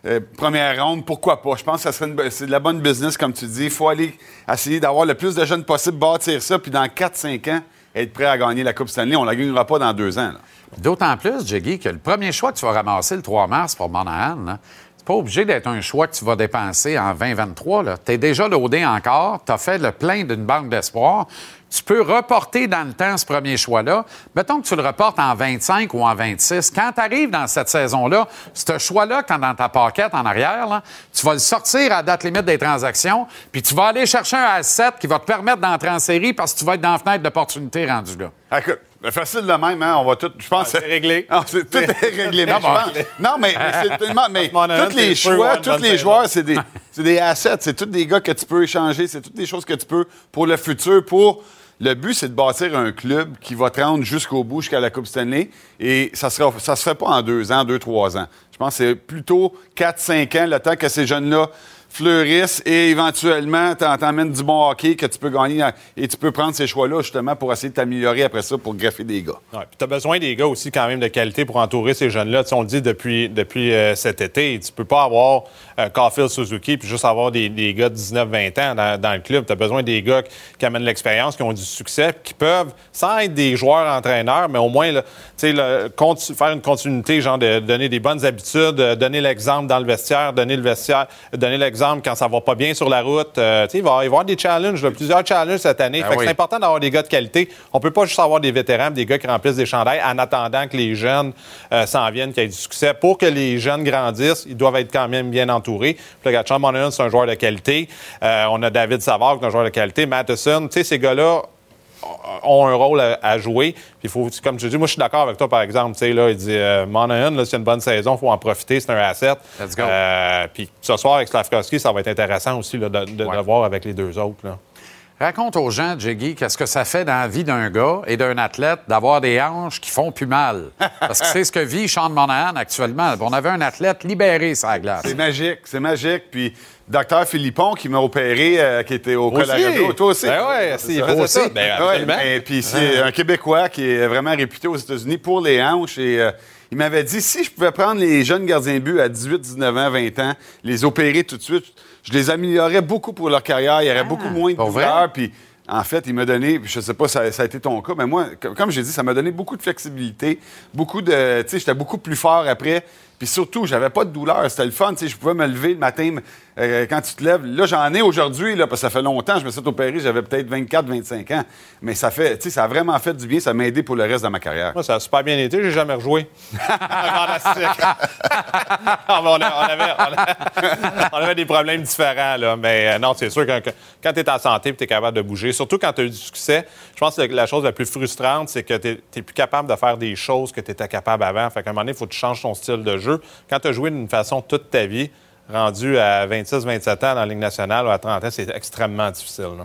euh, première ronde, pourquoi pas? Je pense que c'est de la bonne business, comme tu dis. Il faut aller essayer d'avoir le plus de jeunes possible, bâtir ça, puis dans 4-5 ans, être prêt à gagner la Coupe Stanley. On ne la gagnera pas dans deux ans. D'autant plus, Jiggy, que le premier choix que tu vas ramasser le 3 mars pour Monahan, là, pas obligé d'être un choix que tu vas dépenser en 2023. Tu es déjà loadé encore, tu as fait le plein d'une banque d'espoir. Tu peux reporter dans le temps ce premier choix-là. Mettons que tu le reportes en 25 ou en 26. Quand tu arrives dans cette saison-là, ce choix-là, quand dans ta paquette en arrière, là, tu vas le sortir à date limite des transactions, puis tu vas aller chercher un A7 qui va te permettre d'entrer en série parce que tu vas être dans la fenêtre d'opportunité rendu là. Ah, Écoute, facile de même, hein? On va tout. Je pense. c'est réglé. Ah, c'est- tout est réglé. Ah, bon. pense- non, mais, mais c'est tellement. Mais tous les choix, tous les joueurs, c'est des, c'est des assets. C'est tous des gars que tu peux échanger. C'est toutes des choses que tu peux pour le futur. Pour le but, c'est de bâtir un club qui va te rendre jusqu'au bout, jusqu'à la Coupe Stanley. Et ça ne ça se fait pas en deux ans, deux, trois ans. Je pense que c'est plutôt 4-5 ans, le temps que ces jeunes-là fleurissent et éventuellement t'en- t'emmènes du bon hockey que tu peux gagner et tu peux prendre ces choix-là justement pour essayer de t'améliorer après ça pour greffer des gars. Ouais, puis tu as besoin des gars aussi quand même de qualité pour entourer ces jeunes-là. Tu on le dit depuis, depuis euh, cet été. Tu peux pas avoir euh, Caulfield Suzuki puis juste avoir des, des gars de 19-20 ans dans, dans le club. Tu as besoin des gars qui, amènent l'expérience, qui ont du succès, qui peuvent, sans être des joueurs entraîneurs, mais au moins là, le- faire une continuité, genre de donner des bonnes habitudes, euh, donner l'exemple dans le vestiaire, donner le vestiaire, donner l'exemple quand ça va pas bien sur la route. Euh, il va y avoir des challenges, là, plusieurs challenges cette année. Ben oui. c'est important d'avoir des gars de qualité. On peut pas juste avoir des vétérans, des gars qui remplissent des chandails en attendant que les jeunes euh, s'en viennent, qu'il y ait du succès. Pour que les jeunes grandissent, ils doivent être quand même bien entourés. Gars, Sean Monahan, c'est un joueur de qualité. Euh, on a David Savard, qui est un joueur de qualité. Matheson, tu sais, ces gars-là ont un rôle à, à jouer. Puis faut, comme tu dis, moi je suis d'accord avec toi par exemple. Tu sais là, il dit euh, Monahan, c'est une bonne saison, il faut en profiter, c'est un asset. Let's go. Euh, puis ce soir avec Slavkovski, ça va être intéressant aussi là, de, de- Ouais. de voir avec les deux autres. Là. Raconte aux gens, Jiggy, qu'est-ce que ça fait dans la vie d'un gars et d'un athlète d'avoir des hanches qui font plus mal. Parce que c'est ce que vit Sean Monahan actuellement. On avait un athlète libéré sur la glace. C'est magique, c'est magique. Puis, docteur Philippon qui m'a opéré, euh, qui était au Aussi? Colorado. Toi aussi. Ben ouais, C'est il ça. faisait ça. Ouais, Ben. Et puis, c'est un Québécois qui est vraiment réputé aux États-Unis pour les hanches. Et euh, il m'avait dit si je pouvais prendre les jeunes gardiens de but à 18, 19 ans, 20 ans, les opérer tout de suite, je les améliorerais beaucoup pour leur carrière. Il y aurait beaucoup moins de pour vrai? douleur. Puis, en fait, il m'a donné, je sais pas, ça, ça a été ton cas, mais moi, co- comme j'ai dit, ça m'a donné beaucoup de flexibilité, beaucoup de, tu sais, j'étais beaucoup plus fort après, puis surtout, j'avais pas de douleur, c'était le fun, tu sais, je pouvais me lever le matin euh, quand tu te lèves. Là, j'en ai aujourd'hui, parce que ça fait longtemps, je me suis opéré, j'avais peut-être 24, 25 ans, mais ça fait, tu sais, ça a vraiment fait du bien, ça m'a aidé pour le reste de ma carrière. Moi, ça a super bien été. J'ai jamais rejoué. Ah, on, avait, des problèmes différents, là. Mais euh, non, c'est sûr que, que- quand tu es en santé et tu es capable de bouger, surtout quand tu as eu du succès, je pense que la chose la plus frustrante, c'est que tu n'es plus capable de faire des choses que tu étais capable avant. Fait qu'à un moment donné, il faut que tu changes ton style de jeu. Quand tu as joué d'une façon toute ta vie, rendu à 26-27 ans dans la Ligue nationale ou à 30 ans, c'est extrêmement difficile. là.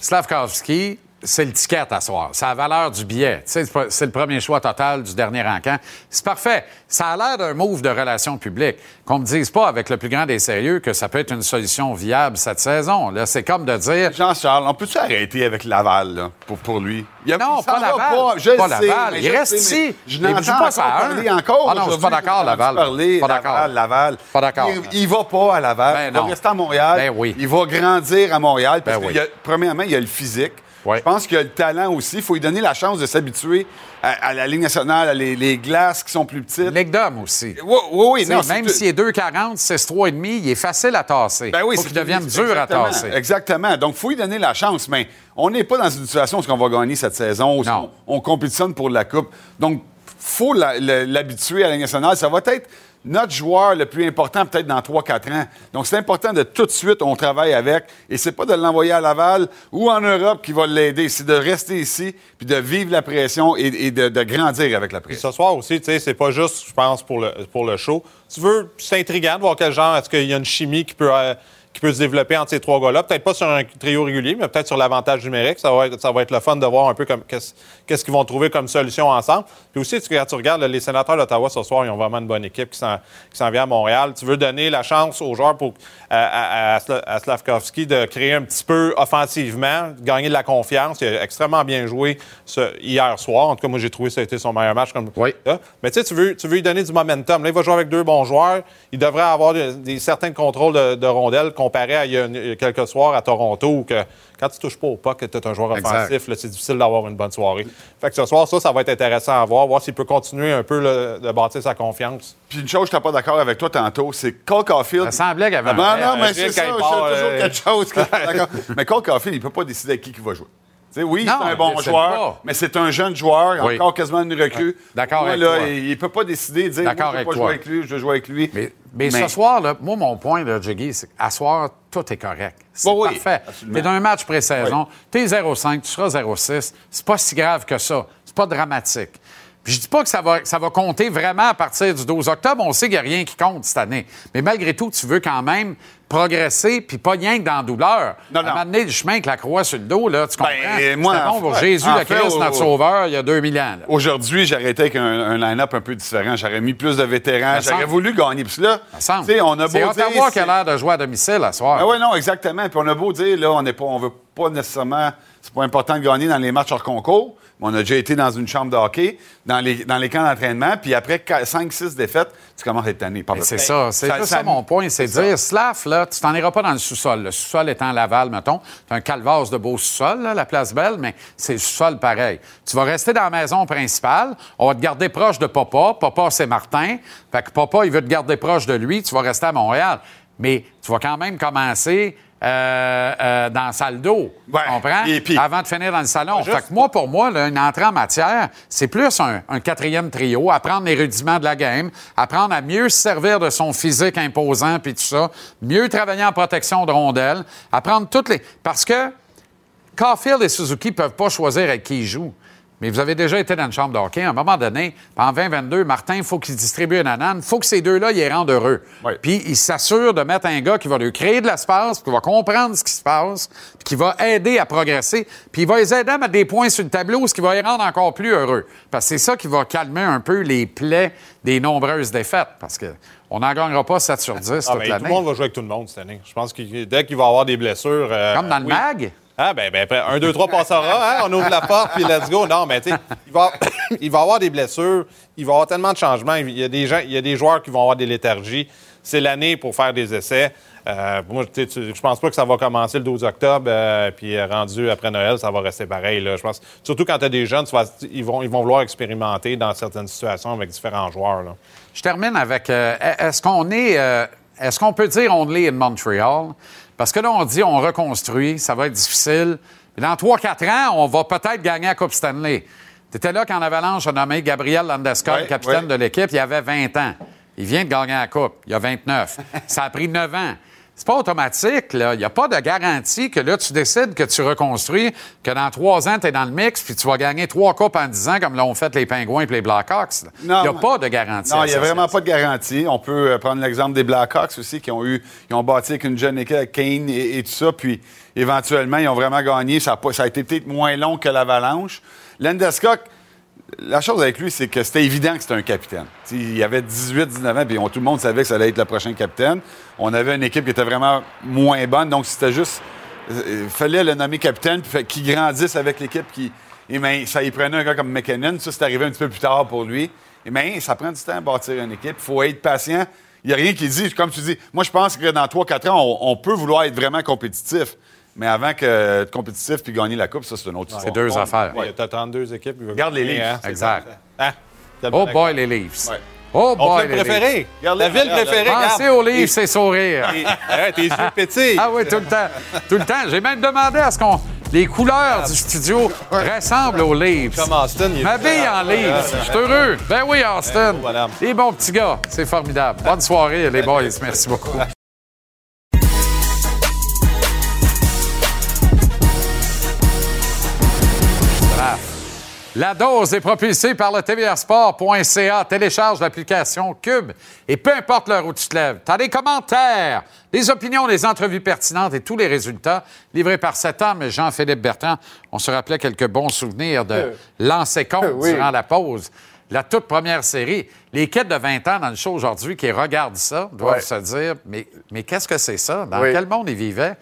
Slavkovski, c'est le ticket à soir. C'est la valeur du billet. C'est le premier choix total du dernier encamp. C'est parfait. Ça a l'air d'un move de relations publiques. Qu'on me dise pas, avec le plus grand des sérieux, que ça peut être une solution viable cette saison. Là, c'est comme de dire. Jean-Charles, on peut-tu arrêter avec Laval, là, pour, pour lui? Il y a- Non, il pas va Laval. Pas, je Pas le sais, Laval. Il reste ici. Je n'entends pas ça parler encore. Ah non, je suis pas d'accord, Laval. Parler, Pas d'accord. Laval, Laval? Pas d'accord. Il, il va pas à Laval. Ben il va non. rester à Montréal. Ben oui. Il va grandir à Montréal. Parce Ben que oui. il a- premièrement, il y a le physique. Ouais. Je pense qu'il y a le talent aussi. Il faut lui donner la chance de s'habituer à, à la Ligue nationale, à les, les glaces qui sont plus petites. Ligue d'hommes aussi. Oui, oui, non, même s'il est 2,40, 6,3,5, il est facile à tasser. Ben oui, faut c'est qu'il devienne dur à tasser. Exactement. Donc, il faut lui donner la chance. Mais on n'est pas dans une situation où on va gagner cette saison, Non. on, on compétitionne pour la Coupe. Donc, faut la- la- l'habituer à la Ligue nationale. Ça va être notre joueur le plus important peut-être dans 3-4 ans. Donc, c'est important de tout de suite, on travaille avec. Et c'est pas de l'envoyer à Laval ou en Europe qui va l'aider. C'est de rester ici, puis de vivre la pression et, et de, de grandir avec la pression. ce soir aussi, tu sais, c'est pas juste, je pense, pour le, pour le show. Tu veux, c'est intriguant de voir quel genre, est-ce qu'il y a une chimie qui peut, euh, qui peut se développer entre ces trois gars-là. Peut-être pas sur un trio régulier, mais peut-être sur l'avantage numérique. Ça va, être, ça va être le fun de voir un peu comme, qu'est-ce, qu'est-ce qu'ils vont trouver comme solution ensemble. Puis aussi, tu- quand tu regardes les sénateurs d'Ottawa ce soir, ils ont vraiment une bonne équipe qui s'en, qui s'en vient à Montréal. Tu veux donner la chance aux joueurs pour, à, à- à Sla- à Slavkovski de créer un petit peu offensivement, de gagner de la confiance. Il a extrêmement bien joué ce- hier soir. En tout cas, moi, j'ai trouvé que ça a été son meilleur match. Comme Oui. ça. Mais tu sais, tu veux, tu veux lui donner du momentum. Là, il va jouer avec deux bons joueurs. Il devrait avoir des, des certains contrôles de, de rondelles comparé à il y, a, une- il y a quelques soirs à Toronto où que, quand tu touches pas au puck, que tu es un joueur Exact. offensif, là, c'est difficile d'avoir une bonne soirée. Fait que ce soir, ça, ça va être intéressant à voir, voir s'il peut continuer un peu là, de bâtir sa confiance. Puis une chose, je n'étais pas d'accord avec toi tantôt, c'est Cole Caulfield. Ça semblait qu'il y avait un Non, non, mais c'est ça, toujours euh, quelque chose. que mais Cole Caulfield, il ne peut pas décider avec qui il va jouer. Tu oui, c'est un bon joueur, pas. mais c'est un jeune joueur, Oui. encore quasiment une recrue. D'accord Moi, avec là, toi. Il ne peut pas décider, dire, moi, D'accord je ne veux pas toi. jouer avec lui, je veux jouer avec lui. Mais, mais ce soir, là, moi, mon point, là, Jiggy, c'est qu'à soir, tout est correct. C'est Oui, oui, parfait. absolument. T'es dans un match pré-saison, t'es 0-5, tu seras 0-6. C'est pas si grave que ça. C'est pas dramatique. Puis je dis pas que ça va, que ça va compter vraiment à partir du 12 octobre. On sait qu'il n'y a rien qui compte cette année. Mais malgré tout, tu veux quand même progresser, puis pas rien que dans la douleur. Non, non. donné, le chemin avec la croix sur le dos, là, tu comprends? Ben, moi, bon pour Jésus, le Christ, au- notre sauveur, il y a 2000 ans. Aujourd'hui, j'aurais été avec un, un line-up un peu différent. J'aurais mis plus de vétérans. J'aurais voulu gagner. Puis là, on a beau C'est dire... Ottawa qui a c'est- l'air de jouer à domicile à soir. Ah oui, non, exactement. Puis on a beau dire, là, on n'est pas, on veut pas nécessairement, c'est pas important de gagner dans les matchs hors concours, on a déjà été dans une chambre de hockey, dans les, dans les camps d'entraînement, puis après 5-6 défaites, tu commences à être tanné. C'est ça, c'est Ça- ça- ça, mon point, c'est dire, Slav, là, tu t'en iras pas dans le sous-sol. Le sous-sol étant Laval, mettons. Tu un calvasse de beau sous-sol, la place belle, mais c'est le sous-sol pareil. Tu vas rester dans la maison principale, on va te garder proche de Papa. Papa, c'est Martin. Fait que Papa, il veut te garder proche de lui, tu vas rester à Montréal. Mais tu vas quand même commencer euh, euh, dans la salle d'eau. Ouais. Tu comprends? Et puis- Avant de finir dans le salon. Juste- Fait que moi, pour moi, là, une entrée en matière, c'est plus un, un quatrième trio, apprendre les rudiments de la game, apprendre à mieux se servir de son physique imposant puis tout ça, mieux travailler en protection de rondelles, apprendre toutes les... Parce que Caulfield et Suzuki peuvent pas choisir avec qui ils jouent. Mais vous avez déjà été dans une chambre de hockey. À un moment donné, en 2022, Martin, il faut qu'il distribue une anane. Il faut que ces deux-là, ils les rendent heureux. Puis il s'assure de mettre un gars qui va lui créer de l'espace, qui va comprendre ce qui se passe, puis qui va aider à progresser. Puis il va les aider à mettre des points sur le tableau, ce qui va les rendre encore plus heureux. Parce que c'est ça qui va calmer un peu les plaies des nombreuses défaites. Parce que on n'en gagnera pas 7 sur 10 Ah, toute tout le monde va jouer avec tout le monde cette année. Je pense que dès qu'il va avoir des blessures. euh, Comme dans le oui. mag? Ah, ben, ben, ben, un, deux, trois passera, hein? on ouvre la porte, puis let's go. Non, mais tu sais, il va, il va avoir des blessures, il va avoir tellement de changements. Il y a des, gens, il y a des joueurs qui vont avoir des léthargies. C'est l'année pour faire des essais. Euh, moi, je pense pas que ça va commencer le 12 octobre, euh, puis euh, rendu après Noël, ça va rester pareil. Là. Je pense, surtout quand tu as des jeunes, vas- ils, vont, ils vont vouloir expérimenter dans certaines situations avec différents joueurs. Là. Je termine avec est-ce qu'on est est-ce qu'on peut dire only in Montreal? Parce que là on dit on reconstruit, ça va être difficile. Mais dans 3-4 ans, on va peut-être gagner la Coupe Stanley. Tu étais là quand Avalanche a nommé Gabriel Landeskog Ouais, capitaine ouais. de l'équipe, il avait 20 ans. Il vient de gagner la Coupe, il a 29. ça a pris 9 ans. C'est pas automatique, là. Il n'y a pas de garantie que là, tu décides que tu reconstruis, que dans trois ans, tu es dans le mix, puis tu vas gagner trois coupes en 10 ans, comme l'ont fait les Pingouins et les Blackhawks. Il n'y a pas de garantie. Non, il n'y a vraiment pas de garantie. On peut euh, prendre l'exemple des Blackhawks aussi, qui ont eu, ils ont bâti avec une jeune équipe, Kane et, et tout ça, puis éventuellement, ils ont vraiment gagné. Ça a, ça a été peut-être moins long que l'Avalanche. Landeskog, la chose avec lui, c'est que c'était évident que c'était un capitaine. T'sais, il avait 18-19 ans, puis tout le monde savait que ça allait être le prochain capitaine. On avait une équipe qui était vraiment moins bonne, donc c'était juste. Il fallait le nommer capitaine, puis qu'il grandisse avec l'équipe. Qui, et ben, ça y prenait un gars comme McKinnon. Ça, c'est arrivé un petit peu plus tard pour lui. Et bien, ça prend du temps à bâtir une équipe. Il faut être patient. Il n'y a rien qui dit, comme tu dis, moi, je pense que dans 3-4 ans, on peut vouloir être vraiment compétitif. Mais avant que être compétitif puis gagner la Coupe, ça, c'est une autre histoire. C'est deux affaires. Il y a 32 équipes. Regarde les Leafs. hein, Exact. Hein? Oh boy, les Leafs. Ouais. Oh boy, les préféré. Leafs. La les- ville préférée. Pensez aux Leafs, c'est sourire. Tes yeux pétillent. Ah oui, tout le temps. Tout le temps. J'ai même demandé à ce qu'on. Les couleurs du studio ressemblent aux Leafs. Comme Austin, il est M'habille en Leafs. Je suis heureux. Ben oui, Austin. Les bons petits gars. C'est formidable. Bonne soirée, les boys. Merci beaucoup. La dose est propulsée par le tvrsport.ca. Télécharge l'application Cube et peu importe l'heure où tu te lèves, tu as des commentaires, des opinions, des entrevues pertinentes et tous les résultats livrés par cet homme, Jean-Philippe Bertrand. On se rappelait quelques bons souvenirs de lancer compte Oui. durant la pause. La toute première série. Les kids de 20 ans dans le show aujourd'hui qui regardent ça doivent Ouais. se dire Mais, mais qu'est-ce que c'est ça? Dans Oui. quel monde ils vivaient?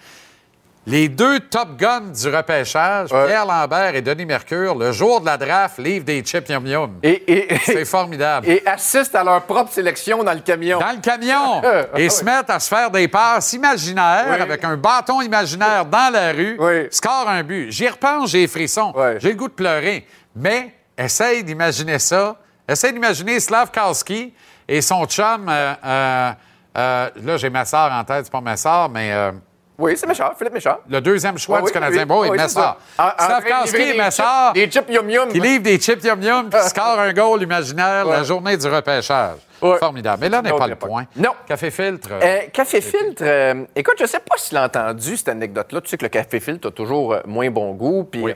Les deux top guns du repêchage, Ouais. Pierre Lambert et Denis Mercure, le jour de la draft, livrent des chips yum yum. Et, et, C'est formidable. et assistent à leur propre sélection dans le camion. Dans le camion, et se mettent à se faire des passes imaginaires Oui. avec un bâton imaginaire dans la rue, Oui. score un but. J'y repense, j'ai. Ouais. J'ai le goût de pleurer. Mais essaye d'imaginer ça. Essaye d'imaginer Slavkowski et son chum. euh, euh, euh, là, j'ai Massard en tête, c'est pas Massard, mais euh, Oui, c'est méchant, Philippe Méchant. le deuxième choix Ah du Canadien. oui, Bon, oui, de Slavkowski livrer et des Massard. chips- Des chips yum yum. qui livre des chips yum yum puis qui score un goal imaginaire la journée du repêchage. Ouais. Formidable. Mais là n'est pas le point. Non. Café filtre. Euh, café filtre, euh, écoute, je sais pas si tu l'as entendu, cette anecdote-là. Tu sais que le café filtre a toujours euh, moins bon goût. Puis, Oui.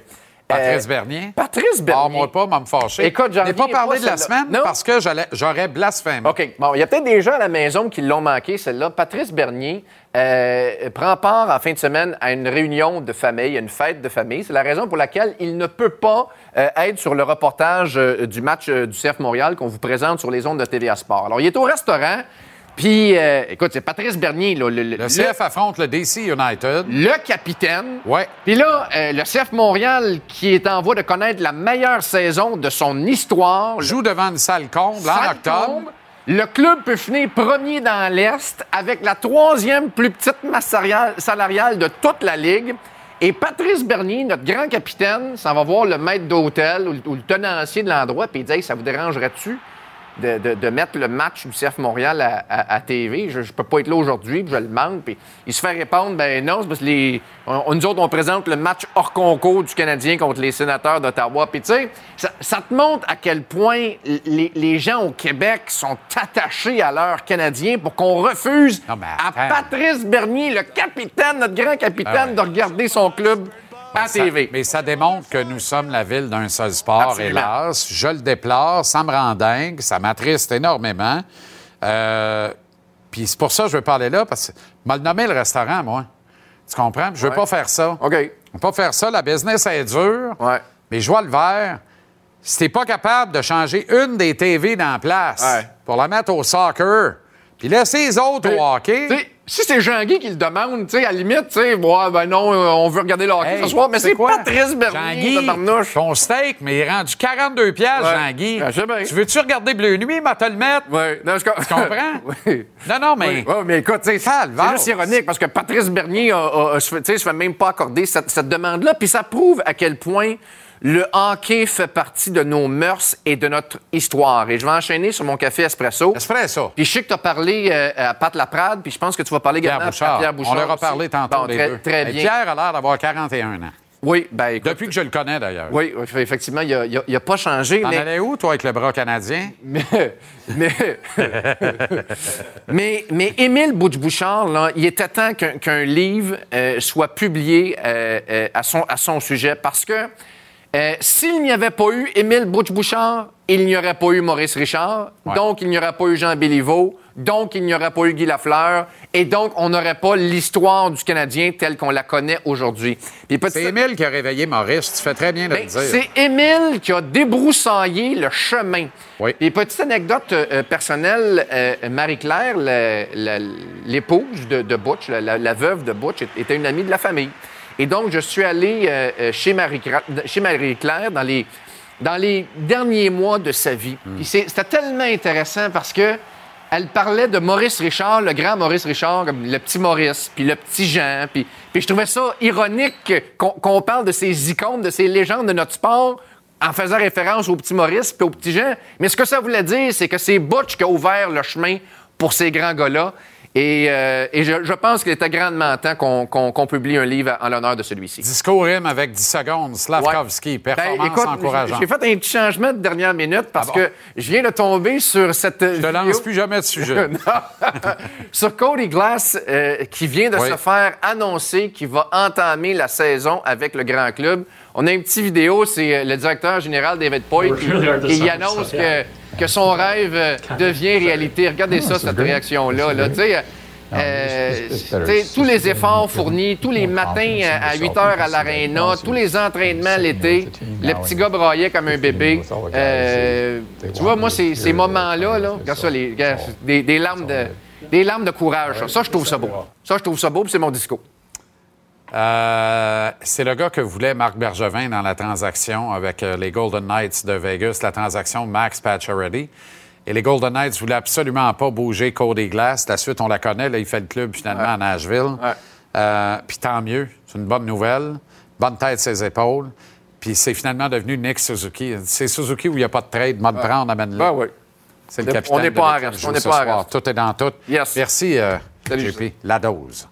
Patrice Bernier? Patrice Bernier. Parle-moi pas, m'a me fâcher. Écoute, j'en Je n'ai pas parlé pas, de la semaine? Non. parce que j'aurais blasphémé. OK. Bon, il y a peut-être des gens à la maison qui l'ont manqué, celle-là. Patrice Bernier euh, prend part en fin de semaine à une réunion de famille, une fête de famille. C'est la raison pour laquelle il ne peut pas euh, être sur le reportage euh, du match euh, du CF Montréal qu'on vous présente sur les ondes de TVA Sport. Alors, il est au restaurant, puis, euh, écoute, c'est Patrice Bernier, là, le, le- Le CF affronte le DC United. le capitaine. Ouais. Puis là, euh, le CF Montréal, qui est en voie de connaître la meilleure saison de son histoire, Joue devant une salle comble en octobre. Le club peut finir premier dans l'Est avec la troisième plus petite masse salariale- de toute la Ligue. Et Patrice Bernier, notre grand capitaine, s'en va voir le maître d'hôtel ou, le- ou le tenancier de l'endroit, puis il dit Hey, Ça vous dérangerait-tu de, de- de mettre le match du CF Montréal à, à- à TV? Je ne peux pas être là aujourd'hui, puis je le demande. Puis il se fait répondre Ben non, c'est parce que les, on- nous autres, on présente le match hors concours du Canadien contre les sénateurs d'Ottawa. Puis tu sais, ça, ça te montre à quel point les, les gens au Québec sont attachés à leur Canadien pour qu'on refuse Non, à. Patrice Bernier, le capitaine, notre grand capitaine, Ah ouais. de regarder son club à Ça- TV. mais ça démontre que nous sommes la ville d'un seul sport, Absolument. hélas. Je le déplore, ça me rend dingue, ça m'attriste énormément. Euh, Puis c'est pour ça que je veux parler là, parce que m'a le nommé le restaurant, moi. Tu comprends? Je veux Ouais. pas faire ça. OK. Je veux pas faire ça. La business est dure. Ouais. Mais je vois le vert. Si t'es pas capable de changer une des TV dans la place Ouais. pour la mettre au soccer, puis laisser les autres au hockey. Si c'est Jean-Guy qui le demande, tu sais, à la limite, tu sais, ouais, ben non, euh, on veut regarder le hockey Hey, ce soir, mais c'est quoi? Patrice Bernier, Jean-Guy, ton steak, mais il est rendu 42 piastres, Ouais. Jean-Guy. Ben, bien. Tu veux-tu regarder Bleu Nuit, ma te le mettre? Ouais. Non, je Tu comprends? oui. Non, non, mais... Oui, mais écoute, c'est juste ironique parce que Patrice Bernier tu sais, se fait même pas accorder cette, cette demande-là. Puis ça prouve à quel point le hockey fait partie de nos mœurs et de notre histoire. Et je vais enchaîner sur mon café espresso. Espresso. Puis je sais que tu as parlé euh, à Pat Laprade, puis je pense que tu vas parler Pierre également à Bouchard. Pierre Bouchard. On leur a aussi. parlé tantôt, Bon, les très, deux. très Et bien. Pierre a l'air d'avoir 41 ans. Oui, ben écoute, Depuis que je le connais, d'ailleurs. Oui, effectivement, il n'a pas changé. T'en mais- allais où, toi, avec le bras canadien? Mais, mais, mais, mais Émile Bouch-Bouchard, là, il était temps qu'un livre euh, soit publié euh, à, son, à son sujet parce que euh, s'il n'y avait pas eu Émile Bouch-Bouchard, il n'y aurait pas eu Maurice Richard, Ouais. donc il n'y aurait pas eu Jean Béliveau, donc il n'y aurait pas eu Guy Lafleur, et donc on n'aurait pas l'histoire du Canadien telle qu'on la connaît aujourd'hui. C'est Émile qui a réveillé Maurice. Tu fais très bien de ben, le dire. c'est Émile qui a débroussaillé le chemin. Oui. Et petite anecdote euh, personnelle, euh, Marie-Claire, la- la- l'épouse de, de Butch, la, la- la veuve de Butch, était une amie de la famille. Et donc, je suis allé euh, euh, chez Marie-Claire dans les, dans les derniers mois de sa vie. C'est- C'était tellement intéressant parce que elle parlait de Maurice Richard, le grand Maurice Richard, comme le petit Maurice, puis le petit Jean. Puis, puis je trouvais ça ironique qu'on qu'on parle de ces icônes, de ces légendes de notre sport en faisant référence au petit Maurice puis au petit Jean. Mais ce que ça voulait dire, c'est que c'est Butch qui a ouvert le chemin pour ces grands gars-là. Et, euh, et je, je pense qu'il était grandement temps qu'on publie un livre en l'honneur de celui-ci. Discours rime avec 10 secondes. Slavkovski, Ben, performance écoute, encourageante. J'ai fait un petit changement de dernière minute parce Ah bon? que je viens de tomber sur cette. Je te lance plus jamais de sujet. sur Cody Glass, euh, qui vient de Oui. se faire annoncer qu'il va entamer la saison avec le grand club. On a une petite vidéo, c'est euh, le directeur général David Poy qui, qui y annonce que, que son rêve euh, devient réalité. Regardez ça, cette réaction-là. Là, euh, euh, tous les efforts fournis, tous les matins euh, à 8 heures à l'aréna, tous les entraînements l'été, le petit gars braillait comme un bébé. Euh, tu vois, moi, ces, ces moments-là, là, regarde ça, les, des, des larmes de, des larmes de courage. Ça, Ça, je trouve ça beau. Ça, je trouve ça beau, puis c'est mon discours. Euh, c'est le gars que voulait Marc Bergevin dans la transaction avec euh, les Golden Knights de Vegas, la transaction Max Pacioretty. Et les Golden Knights voulaient absolument pas bouger Cody Glass. La suite, on la connaît. Là, il fait le club finalement à Nashville. Ouais. Euh, Puis tant mieux. C'est une bonne nouvelle. Bonne tête ses épaules. Puis c'est finalement devenu Nick Suzuki. C'est Suzuki où il n'y a pas de trade. Mode prendre, amène-le. Ben oui. C'est On le capitaine on n'est pas en on n'est pas soir. Tout est dans tout. Yes. Merci, euh, JP. La dose.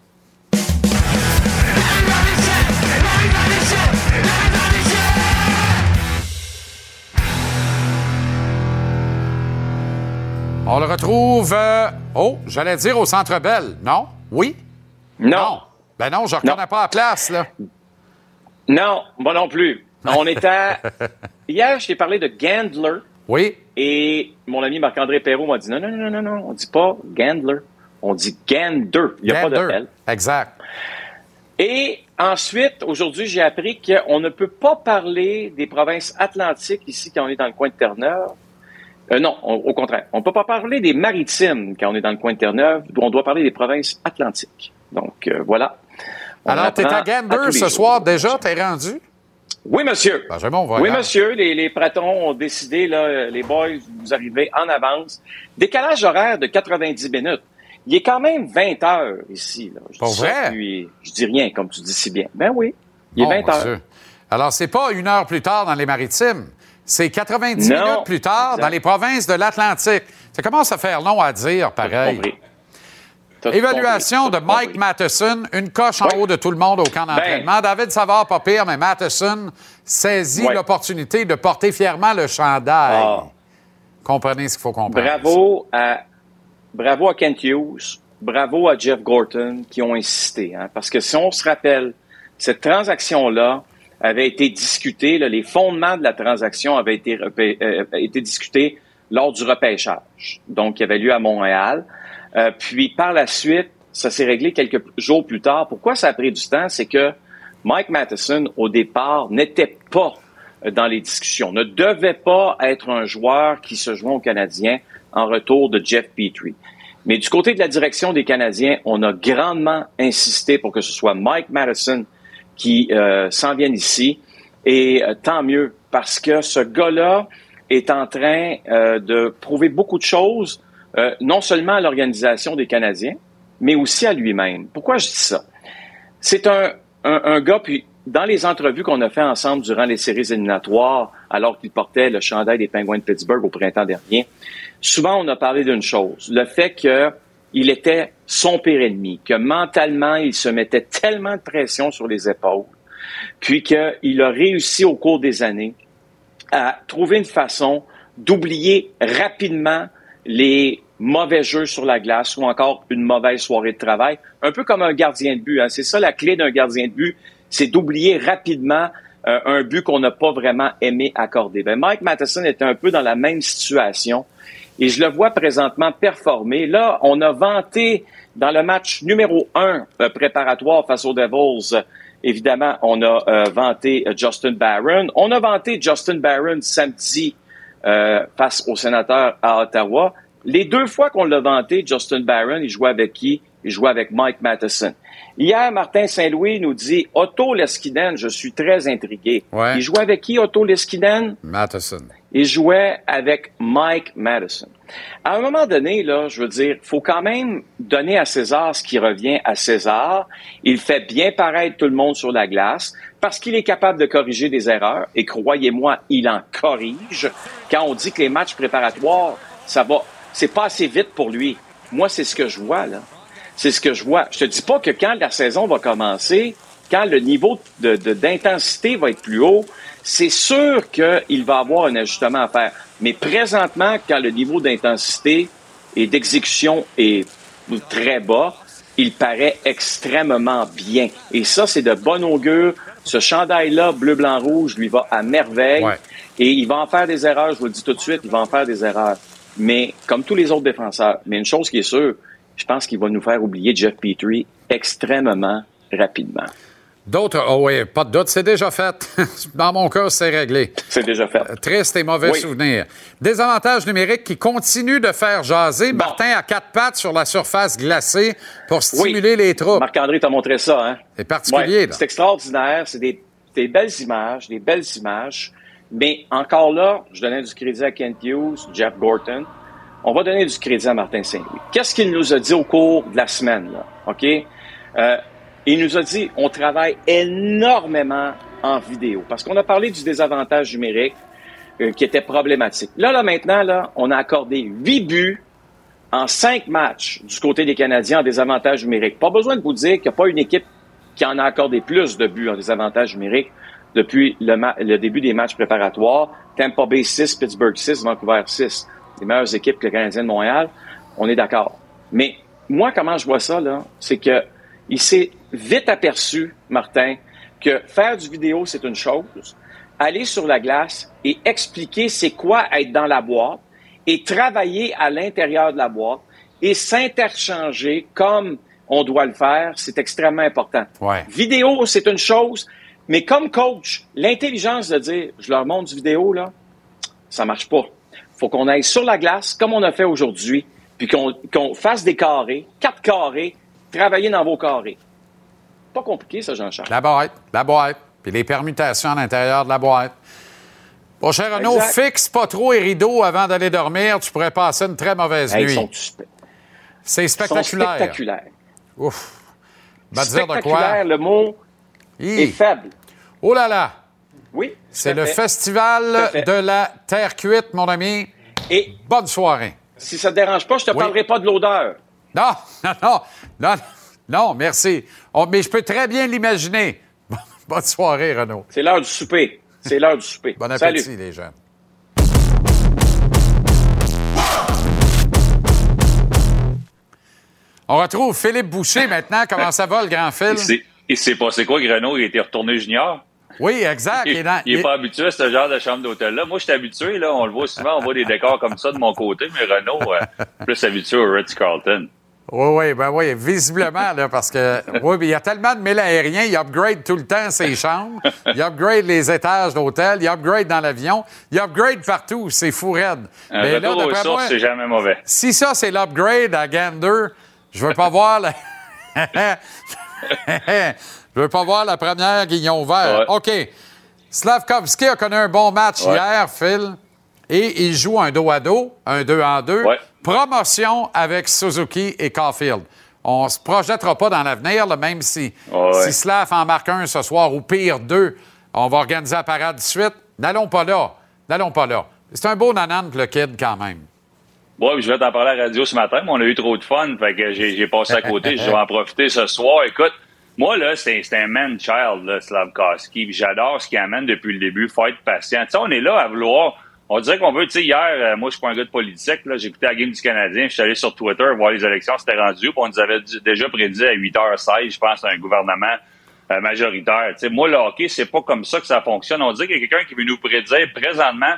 On le retrouve, euh, oh, j'allais dire au Centre Bell. Non? Oui? Non. Ben non, je ne reconnais pas la place, là. Non, moi non plus. On était. Hier, je t'ai parlé de Gandler Oui? et mon ami Marc-André Perrault m'a dit non, non, non, non, non, on dit pas Gandler. On dit Gander. Il n'y a pas de. L. Exact. Et ensuite, aujourd'hui, j'ai appris qu'on ne peut pas parler des provinces atlantiques ici quand on est dans le coin de Terre-Neuve. Euh, non, on- au contraire. On ne peut pas parler des maritimes quand on est dans le coin de Terre-Neuve. On doit parler des provinces atlantiques. Donc, euh, voilà. On Alors, t'es apprend à Gander ce jours. soir déjà? T'es rendu? Oui, monsieur. Ben, Oui, monsieur. Les, les pratons ont décidé, là, les boys, vous arrivez en avance. Décalage horaire de 90 minutes. Il est quand même 20 heures ici. Là. Je Pas dis ça, vrai? puis je dis rien, comme tu dis si bien. Ben oui, il est Oh, 20 mon heures. Alors, c'est pas une heure plus tard dans les maritimes. C'est 90 Non. minutes plus tard dans les provinces de l'Atlantique. Ça commence à faire long à dire, pareil. Évaluation de Mike. Matheson, une coche en haut de tout le monde au camp d'entraînement. David Savard, pas pire, mais Matheson saisit l'opportunité de porter fièrement le chandail. Ah. Comprenez ce qu'il faut comprendre. Bravo à, bravo à Kent Hughes, bravo à Jeff Gorton qui ont insisté. Hein, parce que si on se rappelle cette transaction-là avait été discutée, là, les fondements de la transaction avaient été, repé- euh, été discutés lors du repêchage, donc qui avait lieu à Montréal. Euh, puis par la suite, ça s'est réglé quelques jours plus tard. Pourquoi ça a pris du temps? C'est que Mike Matheson, au départ, n'était pas euh, dans les discussions, ne devait pas être un joueur qui se joint aux Canadiens en retour de Jeff Petrie. Mais du côté de la direction des Canadiens, on a grandement insisté pour que ce soit Mike Madison qui euh, s'en vienne ici. Et euh, tant mieux, parce que ce gars-là est en train euh, de prouver beaucoup de choses, euh, non seulement à l'organisation des Canadiens, mais aussi à lui-même. Pourquoi je dis ça? C'est un, un, un gars, puis dans les entrevues qu'on a fait ensemble durant les séries éliminatoires, alors qu'il portait le chandail des Penguins de Pittsburgh au printemps dernier, souvent on a parlé d'une chose, le fait qu'il était son pire ennemi, que mentalement il se mettait tellement de pression sur les épaules, puis qu'il a réussi au cours des années à trouver une façon d'oublier rapidement les mauvais jeux sur la glace ou encore une mauvaise soirée de travail, un peu comme un gardien de but. hein. C'est ça la clé d'un gardien de but, c'est d'oublier rapidement euh, un but qu'on n'a pas vraiment aimé accorder. Ben, Mike Matheson était un peu dans la même situation et je le vois présentement performer. Là, on a vanté dans le match numéro un euh, préparatoire face aux Devils. Évidemment, on a euh, vanté euh, Justin Barron. On a vanté Justin Barron samedi euh, face aux sénateurs à Ottawa. Les deux fois qu'on l'a vanté, Justin Barron, il jouait avec qui? Il jouait avec Mike Matheson. Hier, Martin Saint-Louis nous dit Otto Leskinen, je suis très intrigué. Ouais. Il jouait avec qui, Otto Leskinen? Matheson. Il jouait avec Mike Madison. À un moment donné, là, je veux dire, faut quand même donner à César ce qui revient à César. Il fait bien paraître tout le monde sur la glace parce qu'il est capable de corriger des erreurs. Et croyez-moi, il en corrige. Quand on dit que les matchs préparatoires, ça va, c'est pas assez vite pour lui. Moi, c'est ce que je vois, là. C'est ce que je vois. Je te dis pas que quand la saison va commencer, quand le niveau de- de- d'intensité va être plus haut, c'est sûr qu'il va avoir un ajustement à faire. Mais présentement, quand le niveau d'intensité et d'exécution est très bas, il paraît extrêmement bien. Et ça, c'est de bon augure. Ce chandail-là, bleu, blanc, rouge, lui va à merveille. Ouais. Et il va en faire des erreurs, je vous le dis tout de suite, il va en faire des erreurs. Mais comme tous les autres défenseurs, mais une chose qui est sûre, je pense qu'il va nous faire oublier Jeff Petrie extrêmement rapidement. D'autres, oh oui, pas de doute, c'est déjà fait. Dans mon cas, c'est réglé. C'est déjà fait. Triste et mauvais Oui. souvenirs. Des avantages numériques qui continuent de faire jaser. Martin à quatre pattes sur la surface glacée pour stimuler les troupes. Marc-André t'a montré ça, hein? C'est particulier, Ouais. C'est extraordinaire. C'est des, des belles images, des belles images. Mais encore là, je donnais du crédit à Kent Hughes, Jeff Gorton. On va donner du crédit à Martin Saint-Louis. Qu'est-ce qu'il nous a dit au cours de la semaine, là? OK? Euh, il nous a dit, on travaille énormément en vidéo. Parce qu'on a parlé du désavantage numérique euh, qui était problématique. Là, là, maintenant, là, on a accordé huit buts en cinq matchs du côté des Canadiens en désavantage numérique. Pas besoin de vous dire qu'il n'y a pas une équipe qui en a accordé plus de buts en désavantage numérique depuis le, début des matchs préparatoires. Tampa Bay 6, Pittsburgh 6, Vancouver 6. Les meilleures équipes que le Canadien de Montréal. On est d'accord. Mais moi, comment je vois ça, là, c'est que il s'est vite aperçu, Martin, que faire du vidéo, c'est une chose. Aller sur la glace et expliquer c'est quoi être dans la boîte et travailler à l'intérieur de la boîte et s'interchanger comme on doit le faire, c'est extrêmement important. Ouais. Vidéo, c'est une chose, mais comme coach, l'intelligence de dire, je leur montre du vidéo, là, ça marche pas. faut qu'on aille sur la glace, comme on a fait aujourd'hui, puis qu'on qu'on fasse des carrés, quatre carrés, travailler dans vos carrés. Pas compliqué, ça, Jean-Charles. La boîte, la boîte, puis les permutations à l'intérieur de la boîte. Bon, cher Renaud, Exact. fixe pas trop les rideaux avant d'aller dormir. Tu pourrais passer une très mauvaise Hey, nuit. spe- C'est ils sont spectaculaire. Ouf. Va te dire de Spectaculaire, quoi? le mot Hi. est faible. Oh là là! Oui. C'est le fait. festival de la terre cuite, mon ami. Et Bonne soirée. si ça te dérange pas, je te Oui. parlerai pas de l'odeur. Non, non, non, non, non, merci. On- mais je peux très bien l'imaginer. Bonne soirée, Renaud. C'est l'heure du souper. C'est l'heure du souper. Bon appétit, Salut. les jeunes. On retrouve Philippe Boucher maintenant. Comment ça va, le grand Phil? Et c'est passé quoi que Renault il était retourné junior? Oui, exact. Il, n'est pas habitué à ce genre de chambre d'hôtel-là. Moi, je suis habitué, là. On le voit souvent, on voit des décors comme ça de mon côté, mais Renault, euh, plus habitué au Ritz-Carlton. Oui, oui, ben oui, visiblement, là, parce que oui, il y a tellement de mails aériens, il upgrade tout le temps ses chambres, il upgrade les étages d'hôtel, il upgrade dans l'avion, il upgrade partout, c'est fou raide. Un Mais là, moi, c'est jamais mauvais. Si ça, c'est l'upgrade à Gander, je veux pas voir la... je veux pas voir la première guignon vert. OK. Slavkovski a connu un bon match hier, Phil, et il joue un dos à dos, un deux en deux. Promotion avec Suzuki et Caulfield. On ne se projettera pas dans l'avenir, même si, si Slav en marque un ce soir, ou pire deux, on va organiser la parade de suite. N'allons pas là. N'allons pas là. C'est un beau nanan pour le kid quand même. Oui, je vais t'en parler à la radio ce matin, mais on a eu trop de fun, fait que j'ai passé à côté. je vais en profiter ce soir. Écoute, moi, là, c'est un man-child, Slavkowski. J'adore ce qu'il amène depuis le début. Faut être patient. Tu sais, on est là à vouloir on dirait qu'on veut, tu sais, hier, euh, moi, je suis pas un gars de politique, là, écouté la game du Canadien, je suis allé sur Twitter voir les élections, c'était rendu, on nous avait déjà prédit à 8h16, je pense, un gouvernement euh, majoritaire. Tu sais, moi, le hockey, c'est pas comme ça que ça fonctionne. On dirait qu'il y a quelqu'un qui veut nous prédire présentement,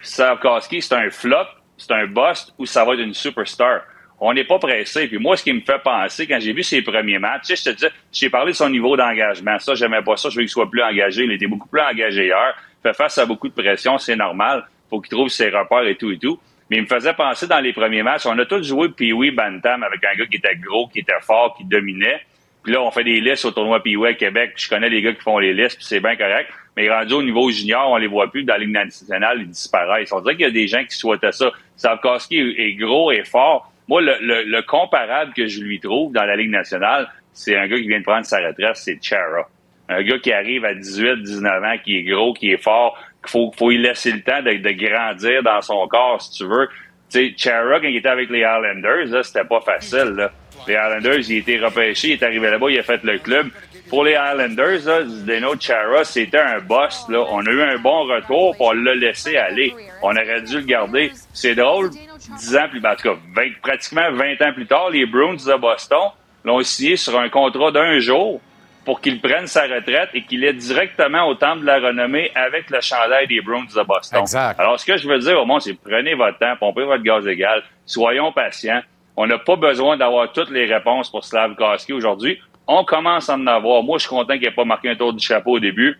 Savkowski, c'est un flop, c'est un bust, ou ça va être une superstar. On n'est pas pressé. Puis moi, ce qui me fait penser, quand j'ai vu ses premiers matchs, tu sais, je te dis, j'ai parlé de son niveau d'engagement. Ça, j'aimais pas ça. Je veux qu'il soit plus engagé. Il était beaucoup plus engagé hier. Fait face à beaucoup de pression, c'est normal faut qu'il trouve ses repères et tout et tout. Mais il me faisait penser dans les premiers matchs, on a tous joué Pee-Wee Bantam avec un gars qui était gros, qui était fort, qui dominait. Puis là, on fait des listes au tournoi Pee-Wee à Québec. Je connais les gars qui font les listes, puis c'est bien correct. Mais rendu au niveau junior, on les voit plus dans la Ligue nationale, ils disparaissent. On dirait qu'il y a des gens qui souhaitaient ça. Savkowski est gros et fort. Moi, le, le, comparable que je lui trouve dans la Ligue nationale, c'est un gars qui vient de prendre sa retraite, c'est Chara. Un gars qui arrive à 18, 19 ans, qui est gros, qui est fort, faut, faut y laisser le temps de, grandir dans son corps, si tu veux. Tu sais, Chara, quand il était avec les Islanders, c'était pas facile, là. Les Islanders, il était repêché, il est arrivé là-bas, il a fait le club. Pour les Islanders, Zdeno Chara, c'était un boss, là. On a eu un bon retour, pour le laisser aller. On aurait dû le garder. C'est drôle, dix ans plus, ben, en tout cas, pratiquement 20 ans plus tard, les Bruins de Boston l'ont signé sur un contrat d'un jour pour qu'il prenne sa retraite et qu'il est directement au temple de la renommée avec le chandail des Browns de Boston. Alors, ce que je veux dire au monde, c'est prenez votre temps, pompez votre gaz égal, soyons patients. On n'a pas besoin d'avoir toutes les réponses pour Slavkowski aujourd'hui. On commence à en avoir. Moi, je suis content qu'il n'ait pas marqué un tour du chapeau au début,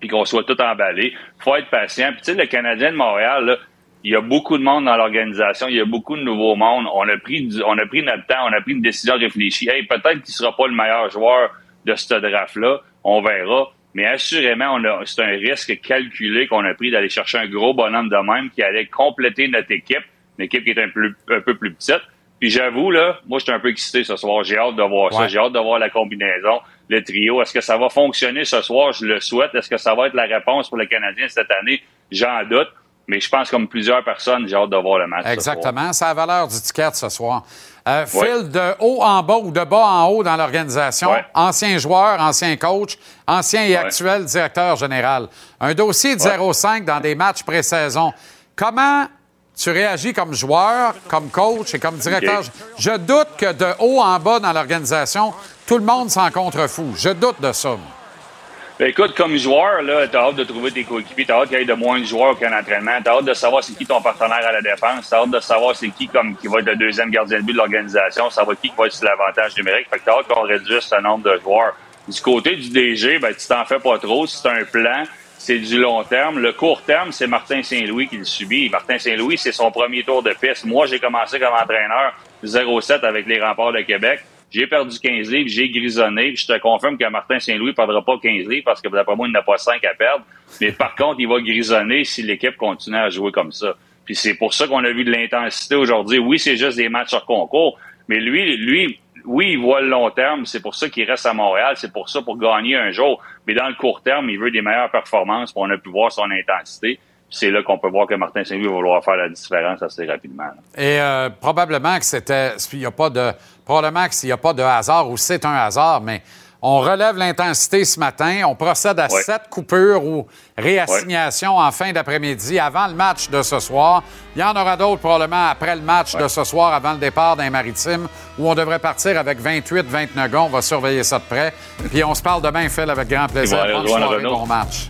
puis qu'on soit tout emballé. faut être patient. Puis, tu sais, le Canadien de Montréal, là, il y a beaucoup de monde dans l'organisation, il y a beaucoup de nouveaux mondes. On a pris, on a pris notre temps, on a pris une décision réfléchie. Hey, peut-être qu'il sera pas le meilleur joueur de ce draft-là. On verra. Mais assurément, c'est un risque calculé qu'on a pris d'aller chercher un gros bonhomme de même qui allait compléter notre équipe, une équipe qui est un, peu plus petite. Puis j'avoue, là, moi, je suis un peu excité ce soir. J'ai hâte de voir ça. J'ai hâte de voir la combinaison, le trio. Est-ce que ça va fonctionner ce soir? Je le souhaite. Est-ce que ça va être la réponse pour le Canadien cette année? J'en doute. Mais je pense, comme plusieurs personnes, j'ai hâte de voir le match. Exactement. Ça a valeur du ticket ce soir. Euh, Phil, de haut en bas ou de bas en haut dans l'organisation, ancien joueur, ancien coach, ancien et actuel directeur général. Un dossier de 0-5 dans des matchs pré-saison. Comment tu réagis comme joueur, comme coach et comme directeur? Je doute que de haut en bas dans l'organisation, tout le monde s'en contrefou. Je doute de ça. Ben, écoute, comme joueur, là, t'as hâte de trouver tes coéquipiers, t'as hâte qu'il y ait de moins de joueurs qu'un entraînement, t'as hâte de savoir c'est qui ton partenaire à la défense, t'as hâte de savoir c'est qui comme qui va être le deuxième gardien de but de l'organisation, ça va qui qui va être sur l'avantage numérique. Fait que t'as hâte qu'on réduise ce nombre de joueurs. Du côté du DG, ben, tu t'en fais pas trop. C'est un plan, c'est du long terme. Le court terme, c'est Martin Saint-Louis qui le subit. Martin Saint-Louis, c'est son premier tour de piste. Moi, j'ai commencé comme entraîneur 0-7 avec les remparts de Québec. J'ai perdu 15 livres, j'ai grisonné. je te confirme que Martin Saint-Louis ne perdra pas 15 livres parce que d'après moi, il n'a pas 5 à perdre. Mais par contre, il va grisonner si l'équipe continue à jouer comme ça. Puis c'est pour ça qu'on a vu de l'intensité aujourd'hui. Oui, c'est juste des matchs sur concours, mais lui, lui, oui, il voit le long terme. C'est pour ça qu'il reste à Montréal. C'est pour ça pour gagner un jour. Mais dans le court terme, il veut des meilleures performances. On a pu voir son intensité c'est là qu'on peut voir que Martin Saint-Louis va vouloir faire la différence assez rapidement. Et euh, probablement que c'était. Il n'y a pas de. Probablement que s'il n'y a pas de hasard ou c'est un hasard, mais On relève l'intensité ce matin. On procède à Ouais. sept coupures ou réassignations en fin d'après-midi avant le match de ce soir. Il y en aura d'autres probablement après le match de ce soir, avant le départ d'un maritime, où on devrait partir avec 28-29 gars. On va surveiller ça de près. Puis on se parle demain, Phil, avec grand plaisir. Bonne soirée, bon match.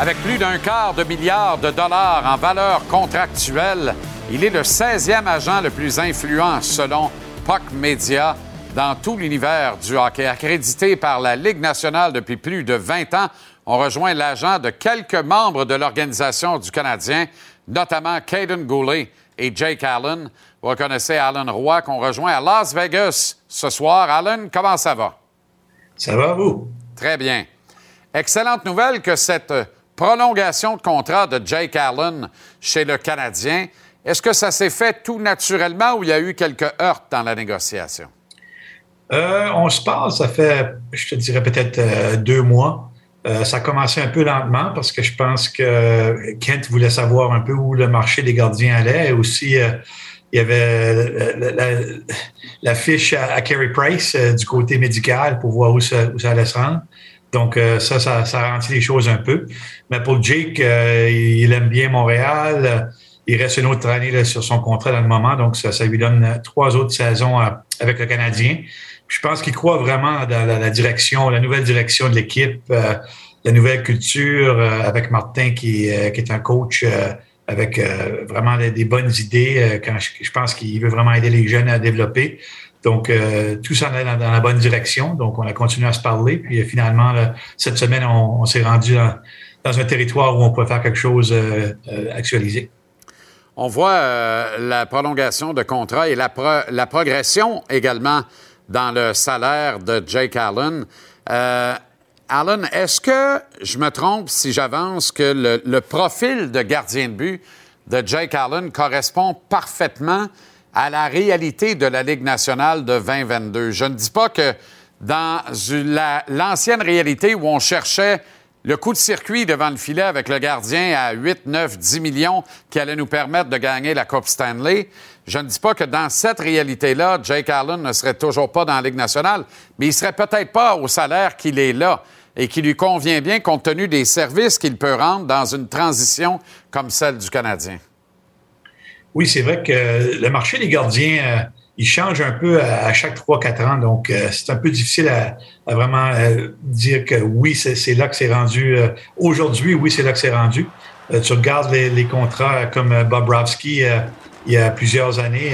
Avec plus d'un quart de milliard de dollars en valeur contractuelle, il est le 16e agent le plus influent selon Puck Media dans tout l'univers du hockey. Accrédité par la Ligue nationale depuis plus de 20 ans, on rejoint l'agent de quelques membres de l'organisation du Canadien, notamment Caden Goulet et Jake Allen. Vous reconnaissez Alan Roy qu'on rejoint à Las Vegas ce soir. Alan, comment ça va? Ça va, vous? Très bien. Excellente nouvelle que cette prolongation de contrat de Jake Allen chez le Canadien, est-ce que ça s'est fait tout naturellement ou il y a eu quelques heurts dans la négociation? Euh, on se parle, ça fait, je te dirais peut-être euh, deux mois. Euh, ça a commencé un peu lentement parce que je pense que Kent voulait savoir un peu où le marché des gardiens allait et aussi il y avait la, fiche à, à Price du côté médical pour voir où ça, où ça allait se rendre. Donc euh, ça, ça, ça ralentit les choses un peu. Mais pour Jake, euh, il aime bien Montréal. Il reste une autre année là, sur son contrat dans le moment, donc ça, ça lui donne trois autres saisons euh, avec le Canadien. Je pense qu'il croit vraiment dans la, direction, la nouvelle direction de l'équipe, la nouvelle culture avec Martin qui, est un coach avec vraiment des, bonnes idées. quand je pense qu'il veut vraiment aider les jeunes à développer. Donc, euh, tout ça allait dans, dans la bonne direction. Donc, on a continué à se parler. Puis euh, finalement, cette semaine, on, s'est rendu dans, un territoire où on peut faire quelque chose euh, euh, actualisé. On voit la prolongation de contrat et la, pro- la progression également dans le salaire de Jake Allen. Allen, est-ce que je me trompe si j'avance que le, le profil de gardien de but de Jake Allen correspond parfaitement à la réalité de la Ligue nationale de 2022? Je ne dis pas que dans la- l'ancienne réalité où on cherchait le coup de circuit devant le filet avec le gardien à 8, 9, 10 millions qui allait nous permettre de gagner la Coupe Stanley. Je ne dis pas que dans cette réalité-là, Jake Allen ne serait toujours pas dans la Ligue nationale, mais il serait peut-être pas au salaire qu'il est là et qui lui convient bien compte tenu des services qu'il peut rendre dans une transition comme celle du Canadien. Oui, c'est vrai que le marché des gardiens, euh, il change un peu à, chaque 3-4 ans. Donc, euh, c'est un peu difficile à, vraiment euh, dire que oui, c'est là que c'est rendu. Aujourd'hui, oui, c'est là que c'est rendu. Tu regardes les, contrats comme Bobrovski il y a plusieurs années.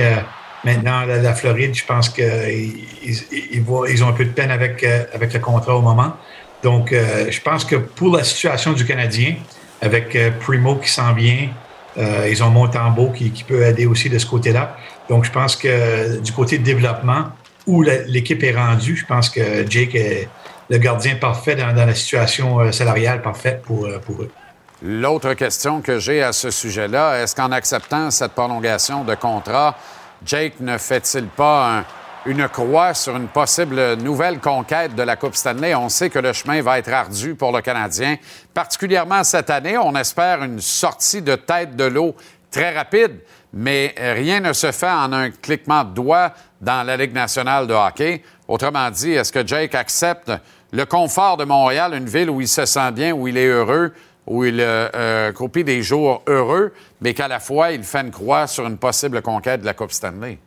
maintenant, la, la Floride, je pense qu'ils ont un peu de peine avec, avec le contrat au moment. Donc, je pense que pour la situation du Canadien, avec Primo qui s'en vient, euh, ils ont Montembeau qui, peut aider aussi de ce côté-là. Donc, je pense que du côté de développement, où l'équipe est rendue, je pense que Jake est le gardien parfait dans, la situation euh, salariale parfaite euh, pour eux. L'autre question que j'ai à ce sujet-là, est-ce qu'en acceptant cette prolongation de contrat, Jake ne fait-il pas un- une croix sur une possible nouvelle conquête de la Coupe Stanley? On sait que le chemin va être ardu pour le Canadien, particulièrement cette année. On espère une sortie de tête de l'eau très rapide, mais rien ne se fait en un cliquement de doigts dans la Ligue nationale de hockey. Autrement dit, est-ce que Jake accepte le confort de Montréal, une ville où il se sent bien, où il est heureux, où il euh, euh, croupit des jours heureux, mais qu'à la fois, il fait une croix sur une possible conquête de la Coupe Stanley?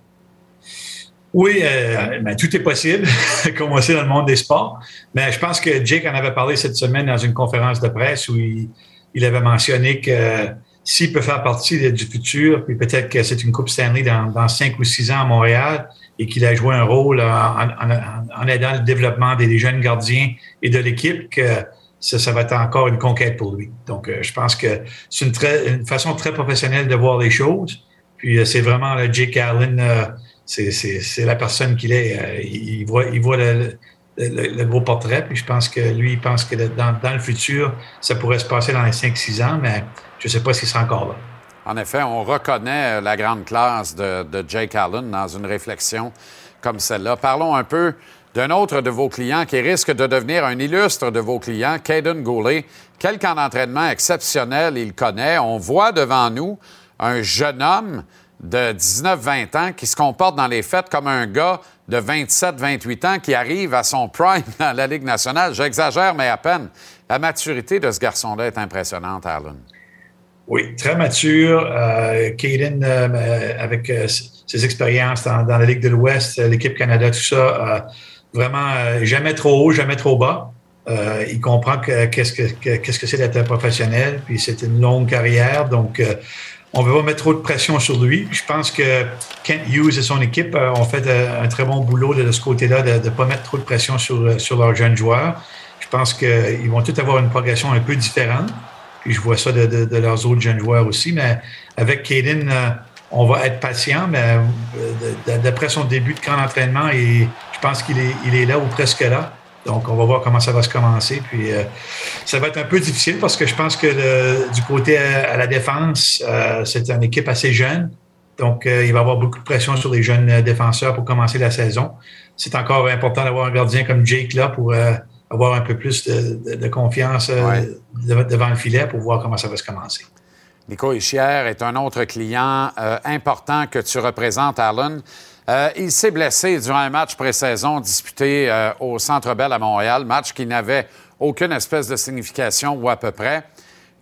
Oui, euh, ben, tout est possible, comme on sait dans le monde des sports. Mais je pense que Jake en avait parlé cette semaine dans une conférence de presse où il, il avait mentionné que euh, s'il peut faire partie du futur, puis peut-être que c'est une Coupe Stanley dans, dans cinq ou six ans à Montréal et qu'il a joué un rôle en, en- en- aidant le développement des jeunes gardiens et de l'équipe, que ça, ça va être encore une conquête pour lui. Donc, euh, je pense que c'est une, une façon très professionnelle de voir les choses. Puis, euh, c'est vraiment le Jake Allen, c'est- la personne qu'il est. Euh, il, voit, le, le- gros portrait, puis je pense que lui, il pense que dans, le futur, ça pourrait se passer dans les 5-6 ans, mais je ne sais pas s'il sera encore là. En effet, on reconnaît euh, la grande classe de, de Jake Allen dans une réflexion comme celle-là. Parlons un peu d'un autre de vos clients qui risque de devenir un illustre de vos clients, Caden Goulet. Quel camp d'entraînement exceptionnel il connaît. On voit devant nous un jeune homme de 19-20 ans qui se comporte dans les fêtes comme un gars de 27-28 ans qui arrive à son prime dans la Ligue nationale. J'exagère, mais à peine. La maturité de ce garçon-là est impressionnante, Arlen. Oui, très mature. Euh, euh, avec euh, ses expériences dans, la Ligue de l'Ouest, euh, l'équipe Canada, tout ça, vraiment jamais trop haut, jamais trop bas. il comprend qu'est-ce que c'est d'être professionnel, puis c'est une longue carrière, donc on ne veut pas mettre trop de pression sur lui. Je pense que Kent Hughes et son équipe ont fait un très bon boulot de, ce côté-là, de ne pas mettre trop de pression sur, sur leurs jeunes joueurs. Je pense qu'ils vont tous avoir une progression un peu différente. Puis je vois ça de, leurs autres jeunes joueurs aussi. Mais avec Caden, euh, on va être patient, mais euh, d'après son début de camp d'entraînement, je pense qu'il est, il est là ou presque là. Donc, on va voir comment ça va se commencer. Puis, euh, ça va être un peu difficile parce que je pense que du côté à, la défense, c'est une équipe assez jeune. Donc, il va y avoir beaucoup de pression sur les jeunes défenseurs pour commencer la saison. C'est encore important d'avoir un gardien comme Jake là pour avoir un peu plus de, confiance euh, devant le filet pour voir comment ça va se commencer. Nico Ischier est un autre client euh, important que tu représentes, Allen. Euh, il s'est blessé durant un match pré-saison disputé au Centre Bell à Montréal, match qui n'avait aucune espèce de signification ou à peu près.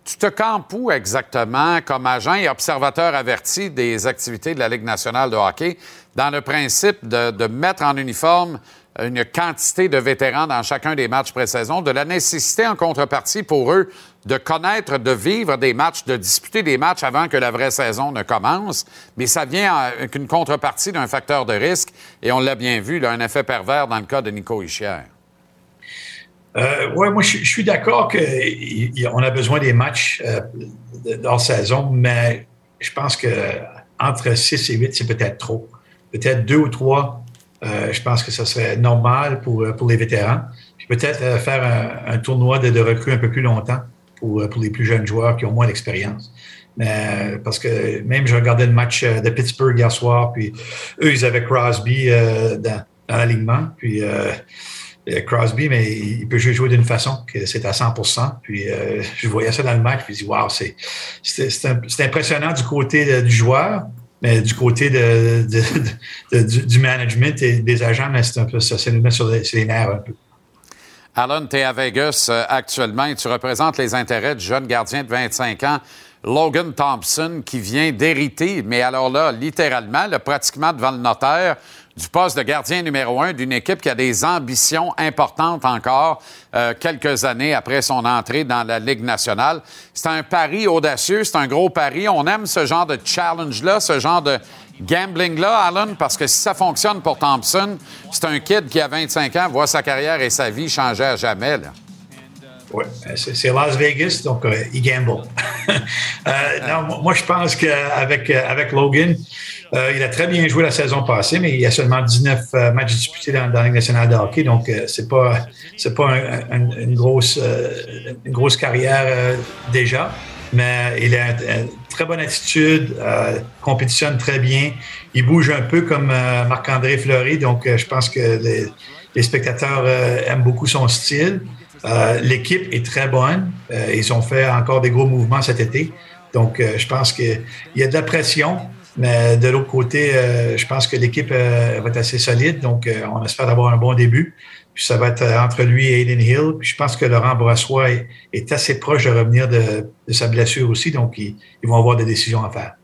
Tu te campes où exactement comme agent et observateur averti des activités de la Ligue nationale de hockey dans le principe de mettre en uniforme une quantité de vétérans dans chacun des matchs pré-saison, de la nécessité en contrepartie pour eux de connaître, de vivre des matchs, de disputer des matchs avant que la vraie saison ne commence. Mais ça vient avec une contrepartie d'un facteur de risque, et on l'a bien vu, là, un effet pervers dans le cas de Nico Ischier. Euh, oui, moi, je, suis d'accord qu'on a besoin des matchs euh, dans saison, mais je pense que entre 6 et 8, c'est peut-être trop. Peut-être deux ou trois euh, je pense que ce serait normal pour, euh, pour les vétérans. Peut-être euh, faire un, tournoi de, de recrues un peu plus longtemps pour, pour les plus jeunes joueurs qui ont moins d'expérience. Mais, parce que même je regardais le match de Pittsburgh hier soir, puis eux, ils avaient Crosby dans, l'alignement. Puis Crosby, mais il peut jouer d'une façon que c'est à 100% Puis je voyais ça dans le match, puis je dis, wow, c'est impressionnant du côté du joueur, mais du côté du, management et des agents, c'est un peu ça, c'est sur les, nerfs un peu. Alan, tu es à Vegas euh, actuellement et tu représentes les intérêts du jeune gardien de 25 ans, Logan Thompson, qui vient d'hériter, mais alors là, littéralement, pratiquement devant le notaire, du poste de gardien numéro un d'une équipe qui a des ambitions importantes encore euh, quelques années après son entrée dans la Ligue nationale. C'est un pari audacieux, c'est un gros pari. On aime ce genre de challenge-là, ce genre de gambling-là, Alan, parce que si ça fonctionne pour Thompson, c'est un kid qui a 25 ans, voit sa carrière et sa vie changer à jamais. Là. Oui, c'est Las Vegas, donc euh, il gamble. euh, moi, je pense qu'avec euh, avec Logan, il a très bien joué la saison passée, mais il a seulement 19 euh, matchs disputés dans, la Ligue nationale de hockey, donc c'est pas c'est pas une grosse une grosse carrière déjà, mais il a une, très bonne attitude, compétitionne très bien, il bouge un peu comme Marc-André Fleury, donc je pense que les, spectateurs aiment beaucoup son style. L'équipe est très bonne, ils ont fait encore des gros mouvements cet été. Donc, je pense qu'il y a de la pression, mais de l'autre côté, euh, je pense que l'équipe euh, va être assez solide. Donc, euh, on espère avoir un bon début. Puis ça va être entre lui et Aiden Hill. Puis je pense que Laurent Brassois est, assez proche de revenir de, sa blessure aussi. Donc, ils vont avoir des décisions à faire.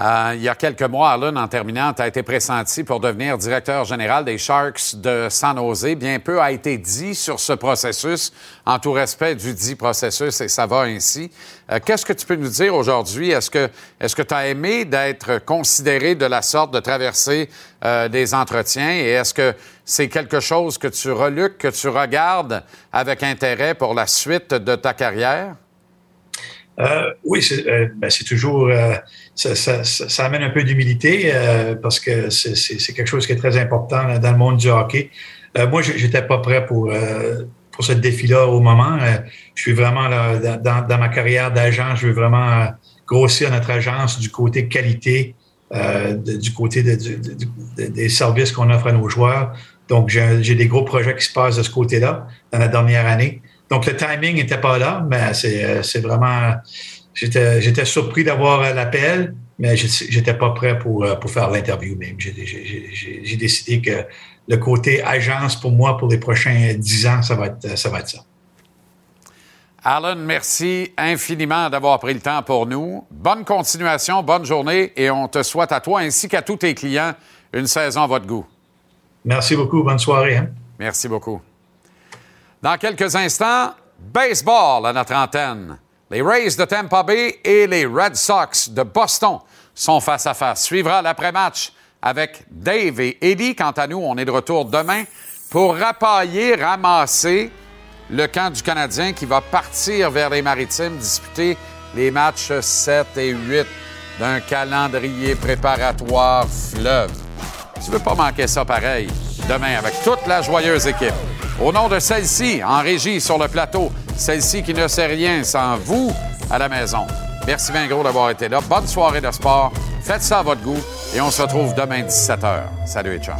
Euh, il y a quelques mois, Arlen, en terminant, as été pressenti pour devenir directeur général des Sharks de San Jose. Bien peu a été dit sur ce processus, en tout respect du dit processus, et ça va ainsi. Euh, qu'est-ce que tu peux nous dire aujourd'hui? Est-ce que est-ce que tu as aimé d'être considéré de la sorte, de traverser euh, des entretiens? Et est-ce que c'est quelque chose que tu reluques, que tu regardes avec intérêt pour la suite de ta carrière? Euh, oui, c'est euh, ben, toujours, euh, ça, amène un peu d'humilité parce que c'est quelque chose qui est très important dans le monde du hockey. moi, j'étais pas prêt pour pour ce défi-là au moment. je suis vraiment dans, ma carrière d'agent, je veux vraiment grossir notre agence du côté qualité, du côté de, des services qu'on offre à nos joueurs. Donc, j'ai des gros projets qui se passent de ce côté-là dans la dernière année. Donc, le timing n'était pas là, mais c'est, euh, vraiment. J'étais, surpris d'avoir l'appel, mais j'étais pas prêt pour, euh, pour faire l'interview même. J'ai décidé que le côté agence pour moi pour les prochains dix ans, ça va être ça. Va être ça. Alan, merci infiniment d'avoir pris le temps pour nous. Bonne continuation, bonne journée et on te souhaite à toi ainsi qu'à tous tes clients une saison à votre goût. Merci beaucoup. Bonne soirée. Hein. Merci beaucoup. Dans quelques instants, baseball à notre antenne. Les Rays de Tampa Bay et les Red Sox de Boston sont face à face. Suivra l'après-match avec Dave et Eddie. Quant à nous, on est de retour demain pour rapailler, ramasser le camp du Canadien qui va partir vers les Maritimes disputer les matchs 7 et 8 d'un calendrier préparatoire fleuve. Tu veux pas manquer ça pareil demain avec toute la joyeuse équipe. Au nom de celle-ci, en régie sur le plateau, celle-ci qui ne sait rien sans vous à la maison. Merci bien d'avoir été là. Bonne soirée de sport. Faites ça à votre goût et on se retrouve demain 17h. Salut et ciao.